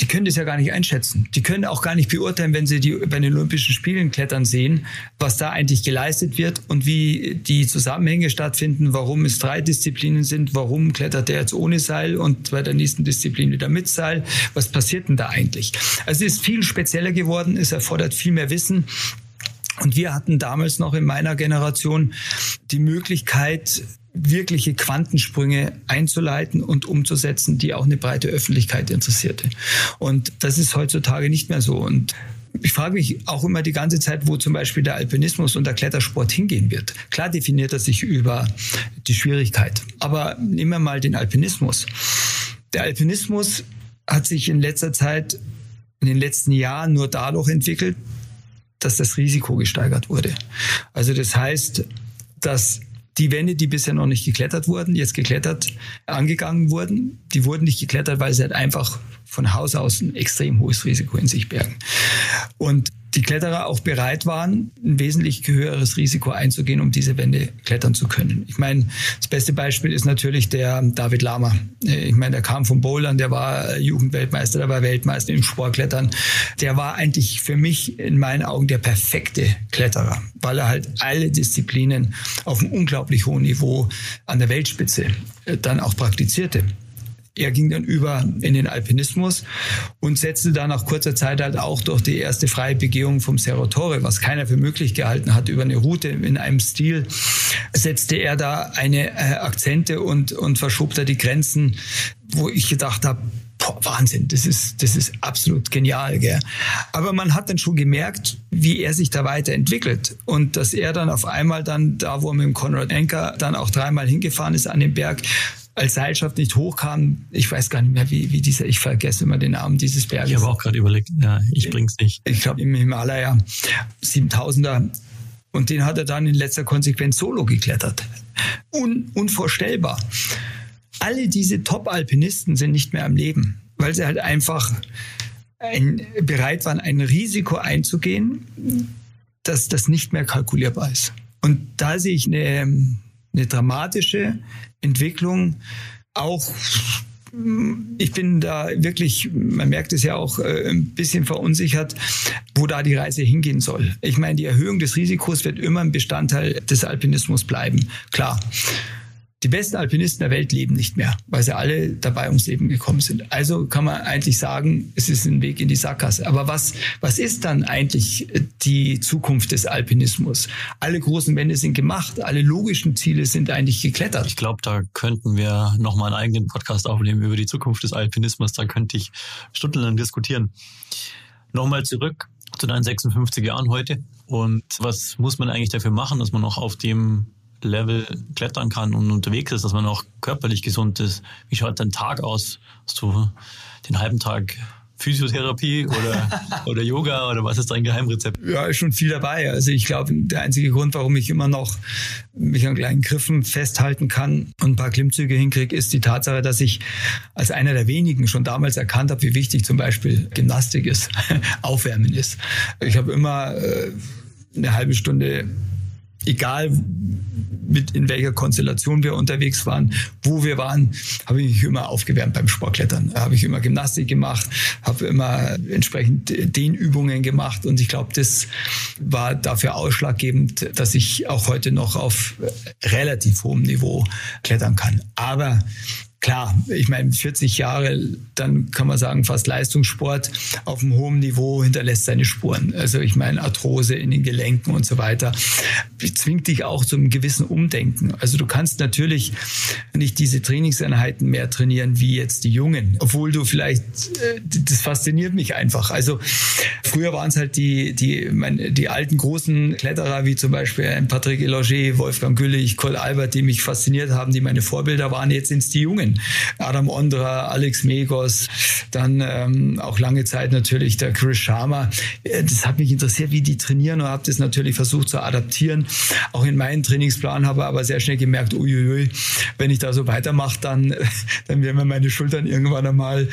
[SPEAKER 3] die können das ja gar nicht einschätzen. Die können auch gar nicht beurteilen, wenn sie die bei den Olympischen Spielen klettern sehen, was da eigentlich geleistet wird und wie die Zusammenhänge stattfinden, warum es drei Disziplinen sind, warum klettert der jetzt ohne Seil und bei der nächsten Disziplin wieder mit Seil, was passiert denn da eigentlich? Also es ist viel spezieller geworden, es erfordert viel mehr Wissen. Und wir hatten damals noch in meiner Generation die Möglichkeit, wirkliche Quantensprünge einzuleiten und umzusetzen, die auch eine breite Öffentlichkeit interessierte. Und das ist heutzutage nicht mehr so. Und ich frage mich auch immer die ganze Zeit, wo zum Beispiel der Alpinismus und der Klettersport hingehen wird. Klar definiert er sich über die Schwierigkeit. Aber nehmen wir mal den Alpinismus. Der Alpinismus hat sich in letzter Zeit, in den letzten Jahren nur dadurch entwickelt, dass das Risiko gesteigert wurde. Also das heißt, dass die Wände, die bisher noch nicht geklettert wurden, jetzt geklettert, angegangen wurden, die wurden nicht geklettert, weil sie halt einfach von Haus aus ein extrem hohes Risiko in sich bergen. Und die Kletterer auch bereit waren, ein wesentlich höheres Risiko einzugehen, um diese Wände klettern zu können. Ich meine, das beste Beispiel ist natürlich der David Lama. Ich meine, der kam vom Bouldern, der war Jugendweltmeister, der war Weltmeister im Sportklettern. Der war eigentlich für mich in meinen Augen der perfekte Kletterer, weil er halt alle Disziplinen auf einem unglaublich hohen Niveau an der Weltspitze äh, dann auch praktizierte. Er ging dann über in den Alpinismus und setzte dann nach kurzer Zeit halt auch durch die erste freie Begehung vom Cerro Torre, was keiner für möglich gehalten hat, über eine Route in einem Stil, setzte er da eine äh, Akzente und, und verschob da die Grenzen, wo ich gedacht habe, Boah, Wahnsinn, das ist, das ist absolut genial. Gell? Aber man hat dann schon gemerkt, wie er sich da weiterentwickelt und dass er dann auf einmal dann da, wo er mit dem Konrad Enker dann auch dreimal hingefahren ist an den Berg, als Seilschaft nicht hochkam. Ich weiß gar nicht mehr, wie, wie dieser, ich vergesse immer den Namen dieses Berges.
[SPEAKER 2] Ich habe auch gerade überlegt, ja, ich bring's nicht.
[SPEAKER 3] Ich glaube im Himalaya 7000er. Und den hat er dann in letzter Konsequenz solo geklettert. Un, unvorstellbar. Alle diese Top-Alpinisten sind nicht mehr am Leben, weil sie halt einfach ein, bereit waren, ein Risiko einzugehen, dass das nicht mehr kalkulierbar ist. Und da sehe ich eine, eine dramatische Entwicklung. Auch ich bin da wirklich, man merkt es ja auch, äh, ein bisschen verunsichert, wo da die Reise hingehen soll. Ich meine, die Erhöhung des Risikos wird immer ein Bestandteil des Alpinismus bleiben. Klar. Die besten Alpinisten der Welt leben nicht mehr, weil sie alle dabei ums Leben gekommen sind. Also kann man eigentlich sagen, es ist ein Weg in die Sackgasse. Aber was, was ist dann eigentlich die Zukunft des Alpinismus? Alle großen Wände sind gemacht, alle logischen Ziele sind eigentlich geklettert.
[SPEAKER 2] Ich glaube, da könnten wir nochmal einen eigenen Podcast aufnehmen über die Zukunft des Alpinismus. Da könnte ich stundenlang diskutieren. Nochmal zurück zu deinen 56 Jahren heute. Und was muss man eigentlich dafür machen, dass man noch auf dem Level klettern kann und unterwegs ist, dass man auch körperlich gesund ist. Wie schaut dein Tag aus? Hast du den halben Tag Physiotherapie oder, *laughs* oder Yoga oder was ist dein Geheimrezept?
[SPEAKER 3] Ja, ist schon viel dabei. Also ich glaube, der einzige Grund, warum ich immer noch mich an kleinen Griffen festhalten kann und ein paar Klimmzüge hinkriege, ist die Tatsache, dass ich als einer der wenigen schon damals erkannt habe, wie wichtig zum Beispiel Gymnastik ist, *laughs* Aufwärmen ist. Ich habe immer äh, eine halbe Stunde egal mit in welcher Konstellation wir unterwegs waren, wo wir waren, habe ich mich immer aufgewärmt beim Sportklettern. Habe ich immer Gymnastik gemacht, habe immer entsprechend Dehnübungen gemacht und ich glaube, das war dafür ausschlaggebend, dass ich auch heute noch auf relativ hohem Niveau klettern kann. Aber klar, ich meine, 40 Jahre, dann kann man sagen, fast Leistungssport auf einem hohen Niveau hinterlässt seine Spuren. Also ich meine, Arthrose in den Gelenken und so weiter, zwingt dich auch zu einem gewissen Umdenken. Also du kannst natürlich nicht diese Trainingseinheiten mehr trainieren wie jetzt die Jungen, obwohl du vielleicht, äh, das fasziniert mich einfach. Also früher waren es halt die, die, meine, die alten großen Kletterer, wie zum Beispiel Patrick Eloger, Wolfgang Güllich, Cole Albert, die mich fasziniert haben, die meine Vorbilder waren. Jetzt sind es die Jungen. Adam Ondra, Alex Megos, dann ähm, auch lange Zeit natürlich der Chris Sharma. Äh, das hat mich interessiert, wie die trainieren und habe das natürlich versucht zu adaptieren. Auch in meinen Trainingsplan habe aber sehr schnell gemerkt, uiuiui, wenn ich da so weitermache, dann, *laughs* dann werden mir meine Schultern irgendwann einmal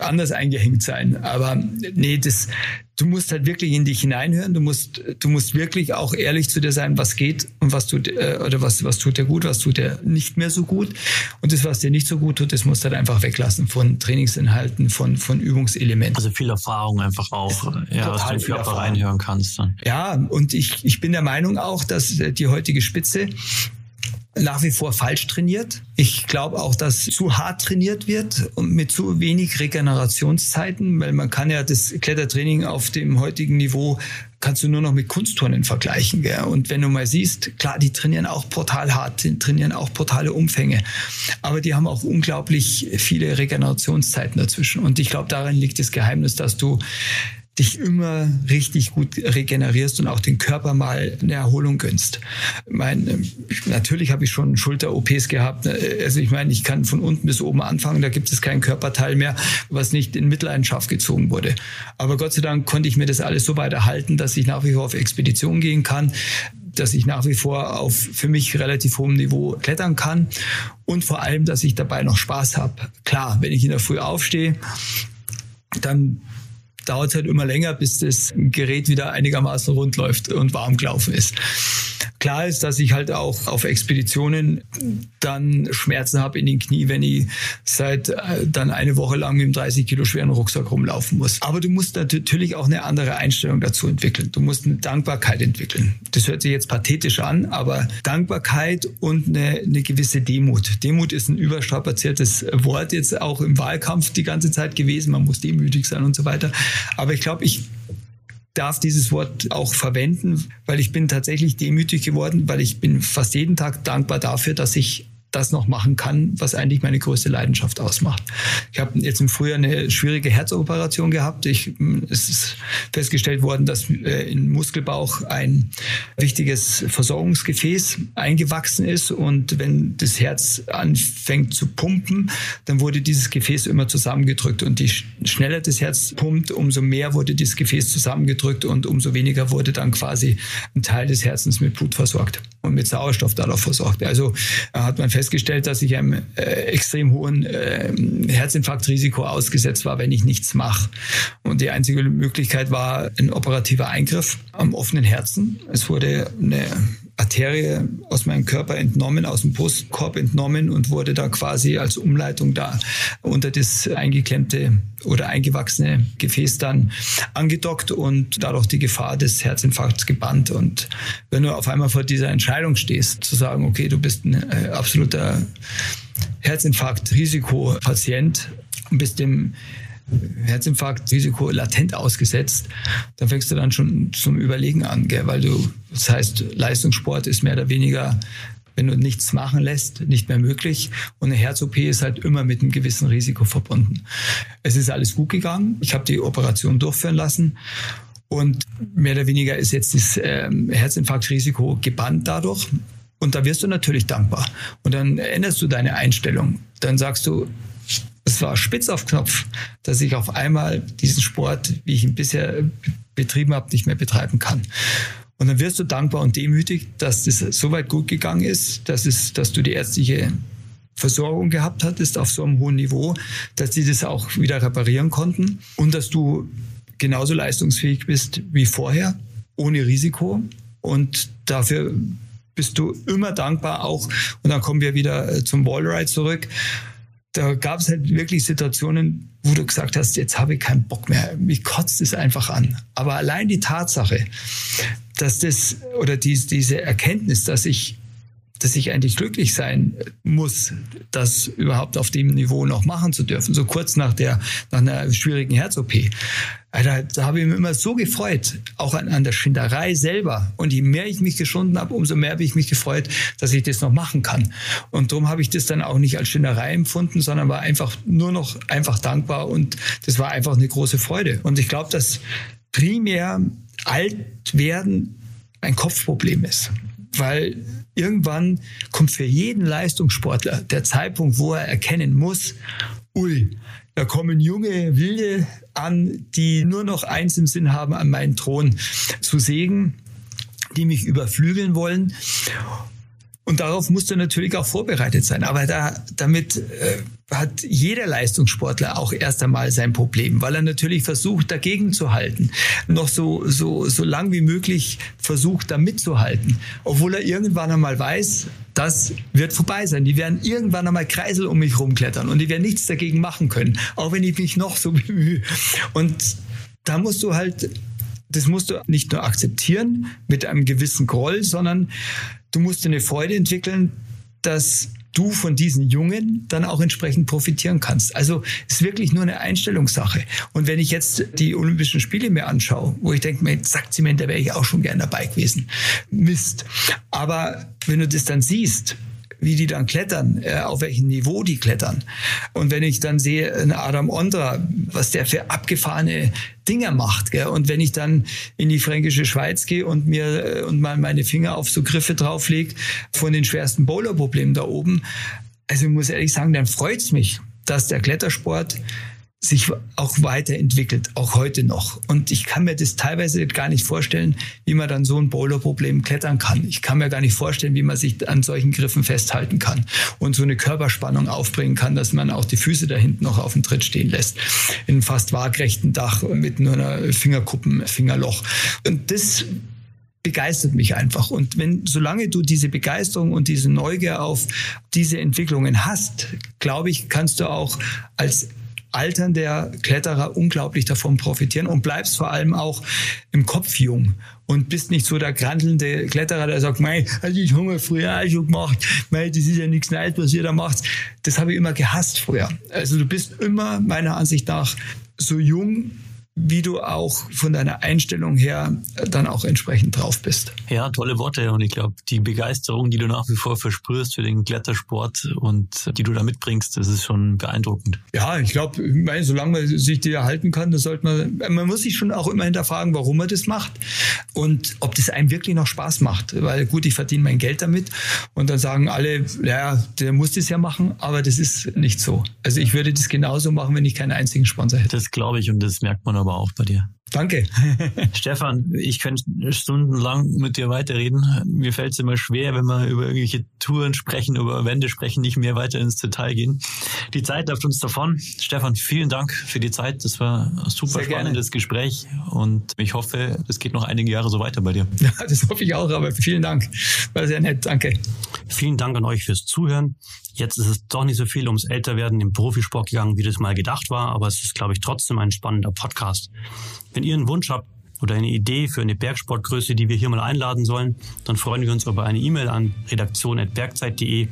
[SPEAKER 3] anders eingehängt sein. Aber nee, das, du musst halt wirklich in dich hineinhören. Du musst, du musst wirklich auch ehrlich zu dir sein, was geht und was tut, äh, oder was, was tut dir gut, was tut dir nicht mehr so gut. Und das, was dir nicht so gut tut, das musst du halt einfach weglassen von Trainingsinhalten, von, von Übungselementen.
[SPEAKER 2] Also viel Erfahrung einfach auch, ja, was du Körper reinhören kannst. Dann.
[SPEAKER 3] Ja, und ich, ich bin der Meinung auch, dass die heutige Spitze nach wie vor falsch trainiert. Ich glaube auch, dass zu hart trainiert wird und mit zu wenig Regenerationszeiten, weil man kann ja das Klettertraining auf dem heutigen Niveau kannst du nur noch mit Kunstturnen vergleichen. Gell? Und wenn du mal siehst, klar, die trainieren auch portal hart, die trainieren auch portale Umfänge, aber die haben auch unglaublich viele Regenerationszeiten dazwischen. Und ich glaube, darin liegt das Geheimnis, dass du dich immer richtig gut regenerierst und auch den Körper mal eine Erholung gönnst. Ich meine, natürlich habe ich schon Schulter-OPs gehabt. Also ich meine, ich kann von unten bis oben anfangen, da gibt es kein Körperteil mehr, was nicht in Mitleidenschaft gezogen wurde. Aber Gott sei Dank konnte ich mir das alles so weit erhalten, dass ich nach wie vor auf Expedition gehen kann dass ich nach wie vor auf für mich relativ hohem Niveau klettern kann und vor allem, dass ich dabei noch Spaß habe. Klar, wenn ich in der Früh aufstehe, dann dauert es halt immer länger, bis das Gerät wieder einigermaßen rund läuft und warm gelaufen ist. Klar ist, dass ich halt auch auf Expeditionen dann Schmerzen habe in den Knie, wenn ich seit äh, dann eine Woche lang mit einem 30 Kilo schweren Rucksack rumlaufen muss. Aber du musst natürlich auch eine andere Einstellung dazu entwickeln. Du musst eine Dankbarkeit entwickeln. Das hört sich jetzt pathetisch an, aber Dankbarkeit und eine, eine gewisse Demut. Demut ist ein überstrapaziertes Wort jetzt auch im Wahlkampf die ganze Zeit gewesen. Man muss demütig sein und so weiter. Aber ich glaube, ich darf dieses Wort auch verwenden, weil ich bin tatsächlich demütig geworden, weil ich bin fast jeden Tag dankbar dafür, dass ich das noch machen kann, was eigentlich meine größte Leidenschaft ausmacht. Ich habe jetzt im Frühjahr eine schwierige Herzoperation gehabt. Ich, es ist festgestellt worden, dass äh, im Muskelbauch ein wichtiges Versorgungsgefäß eingewachsen ist und wenn das Herz anfängt zu pumpen, dann wurde dieses Gefäß immer zusammengedrückt und je schneller das Herz pumpt, umso mehr wurde dieses Gefäß zusammengedrückt und umso weniger wurde dann quasi ein Teil des Herzens mit Blut versorgt und mit Sauerstoff dadurch versorgt. Also hat man festgestellt, festgestellt, dass ich einem äh, extrem hohen äh, Herzinfarktrisiko ausgesetzt war, wenn ich nichts mache. Und die einzige Möglichkeit war ein operativer Eingriff am offenen Herzen. Es wurde eine Arterie aus meinem Körper entnommen, aus dem Brustkorb entnommen und wurde da quasi als Umleitung da unter das eingeklemmte oder eingewachsene Gefäß dann angedockt und dadurch die Gefahr des Herzinfarkts gebannt. Und wenn du auf einmal vor dieser Entscheidung stehst, zu sagen, okay, du bist ein äh, absoluter Herzinfarkt-Risikopatient und bist dem Herzinfarktrisiko latent ausgesetzt, dann fängst du dann schon zum Überlegen an, gell? weil du, das heißt, Leistungssport ist mehr oder weniger wenn du nichts machen lässt, nicht mehr möglich. Und eine Herz-OP ist halt immer mit einem gewissen Risiko verbunden. Es ist alles gut gegangen. Ich habe die Operation durchführen lassen. Und mehr oder weniger ist jetzt das ähm, Herzinfarktrisiko gebannt dadurch. Und da wirst du natürlich dankbar. Und dann änderst du deine Einstellung. Dann sagst du, es war spitz auf Knopf, dass ich auf einmal diesen Sport, wie ich ihn bisher betrieben habe, nicht mehr betreiben kann. Und dann wirst du dankbar und demütig, dass das so weit gut gegangen ist, dass, es, dass du die ärztliche Versorgung gehabt hattest auf so einem hohen Niveau, dass die das auch wieder reparieren konnten und dass du genauso leistungsfähig bist wie vorher, ohne Risiko. Und dafür bist du immer dankbar auch. Und dann kommen wir wieder zum Wallride zurück da gab es halt wirklich Situationen, wo du gesagt hast, jetzt habe ich keinen Bock mehr. Mich kotzt es einfach an. Aber allein die Tatsache, dass das oder dies, diese Erkenntnis, dass ich dass ich eigentlich glücklich sein muss, das überhaupt auf dem Niveau noch machen zu dürfen, so kurz nach der nach einer schwierigen Herz-OP. Da, da habe ich mich immer so gefreut, auch an, an der Schinderei selber. Und je mehr ich mich geschunden habe, umso mehr habe ich mich gefreut, dass ich das noch machen kann. Und darum habe ich das dann auch nicht als Schinderei empfunden, sondern war einfach nur noch einfach dankbar und das war einfach eine große Freude. Und ich glaube, dass primär alt werden ein Kopfproblem ist, weil irgendwann kommt für jeden Leistungssportler der Zeitpunkt, wo er erkennen muss, ui, da kommen junge Wilde an, die nur noch eins im Sinn haben, an meinen Thron zu sägen, die mich überflügeln wollen. Und darauf musst du natürlich auch vorbereitet sein. Aber da, damit äh, hat jeder Leistungssportler auch erst einmal sein Problem, weil er natürlich versucht, dagegen zu halten. Noch so, so, so lang wie möglich versucht, da mitzuhalten. Obwohl er irgendwann einmal weiß, das wird vorbei sein. Die werden irgendwann einmal Kreisel um mich rumklettern und die werden nichts dagegen machen können. Auch wenn ich mich noch so *laughs* bemühe. Und da musst du halt das musst du nicht nur akzeptieren mit einem gewissen Groll, sondern du musst eine Freude entwickeln, dass du von diesen Jungen dann auch entsprechend profitieren kannst. Also ist wirklich nur eine Einstellungssache. Und wenn ich jetzt die Olympischen Spiele mir anschaue, wo ich denke, mein Sackzement, da wäre ich auch schon gern dabei gewesen. Mist. Aber wenn du das dann siehst, wie die dann klettern, äh, auf welchem Niveau die klettern. Und wenn ich dann sehe, Adam Ondra, was der für abgefahrene Dinger macht. Gell? Und wenn ich dann in die fränkische Schweiz gehe und mir äh, und mal meine Finger auf so Griffe drauflege von den schwersten Bowlerproblemen da oben, also ich muss ehrlich sagen, dann freut's mich, dass der Klettersport sich auch weiterentwickelt, auch heute noch. Und ich kann mir das teilweise gar nicht vorstellen, wie man dann so ein Bowler-Problem klettern kann. Ich kann mir gar nicht vorstellen, wie man sich an solchen Griffen festhalten kann und so eine Körperspannung aufbringen kann, dass man auch die Füße da hinten noch auf dem Tritt stehen lässt. In fast waagrechten Dach mit nur einer Fingerkuppen, Fingerloch. Und das begeistert mich einfach. Und wenn, solange du diese Begeisterung und diese Neugier auf diese Entwicklungen hast, glaube ich, kannst du auch als Altern der Kletterer unglaublich davon profitieren und bleibst vor allem auch im Kopf jung und bist nicht so der grantelnde Kletterer, der sagt, mei, also ich habe früher auch schon gemacht, mei, das ist ja nichts Neues, was ihr da macht. Das habe ich immer gehasst früher. Also du bist immer meiner Ansicht nach so jung wie du auch von deiner Einstellung her dann auch entsprechend drauf bist.
[SPEAKER 2] Ja, tolle Worte und ich glaube, die Begeisterung, die du nach wie vor versprühst für den Klettersport und die du da mitbringst, das ist schon beeindruckend.
[SPEAKER 3] Ja, ich glaube, solange man sich die erhalten kann, das sollte man, man muss sich schon auch immer hinterfragen, warum man das macht und ob das einem wirklich noch Spaß macht, weil gut, ich verdiene mein Geld damit und dann sagen alle, ja, der muss das ja machen, aber das ist nicht so. Also ich würde das genauso machen, wenn ich keinen einzigen Sponsor hätte.
[SPEAKER 2] Das glaube ich und das merkt man auch aber auch bei dir.
[SPEAKER 3] Danke. *laughs*
[SPEAKER 2] Stefan, ich könnte stundenlang mit dir weiterreden. Mir fällt es immer schwer, wenn wir über irgendwelche Touren sprechen, über Wände sprechen, nicht mehr weiter ins Detail gehen. Die Zeit läuft uns davon. Stefan, vielen Dank für die Zeit. Das war ein super Sehr spannendes gerne. Gespräch und ich hoffe, es geht noch einige Jahre so weiter bei dir.
[SPEAKER 3] Ja, das hoffe ich auch, aber vielen Dank. War sehr nett. Danke.
[SPEAKER 2] Vielen Dank an euch fürs Zuhören. Jetzt ist es doch nicht so viel ums Älterwerden im Profisport gegangen, wie das mal gedacht war, aber es ist, glaube ich, trotzdem ein spannender Podcast. Wenn ihr einen Wunsch habt oder eine Idee für eine Bergsportgröße, die wir hier mal einladen sollen, dann freuen wir uns über eine E-Mail an redaktion.bergzeit.de.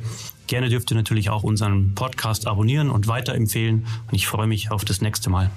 [SPEAKER 2] Gerne dürft ihr natürlich auch unseren Podcast abonnieren und weiterempfehlen und ich freue mich auf das nächste Mal.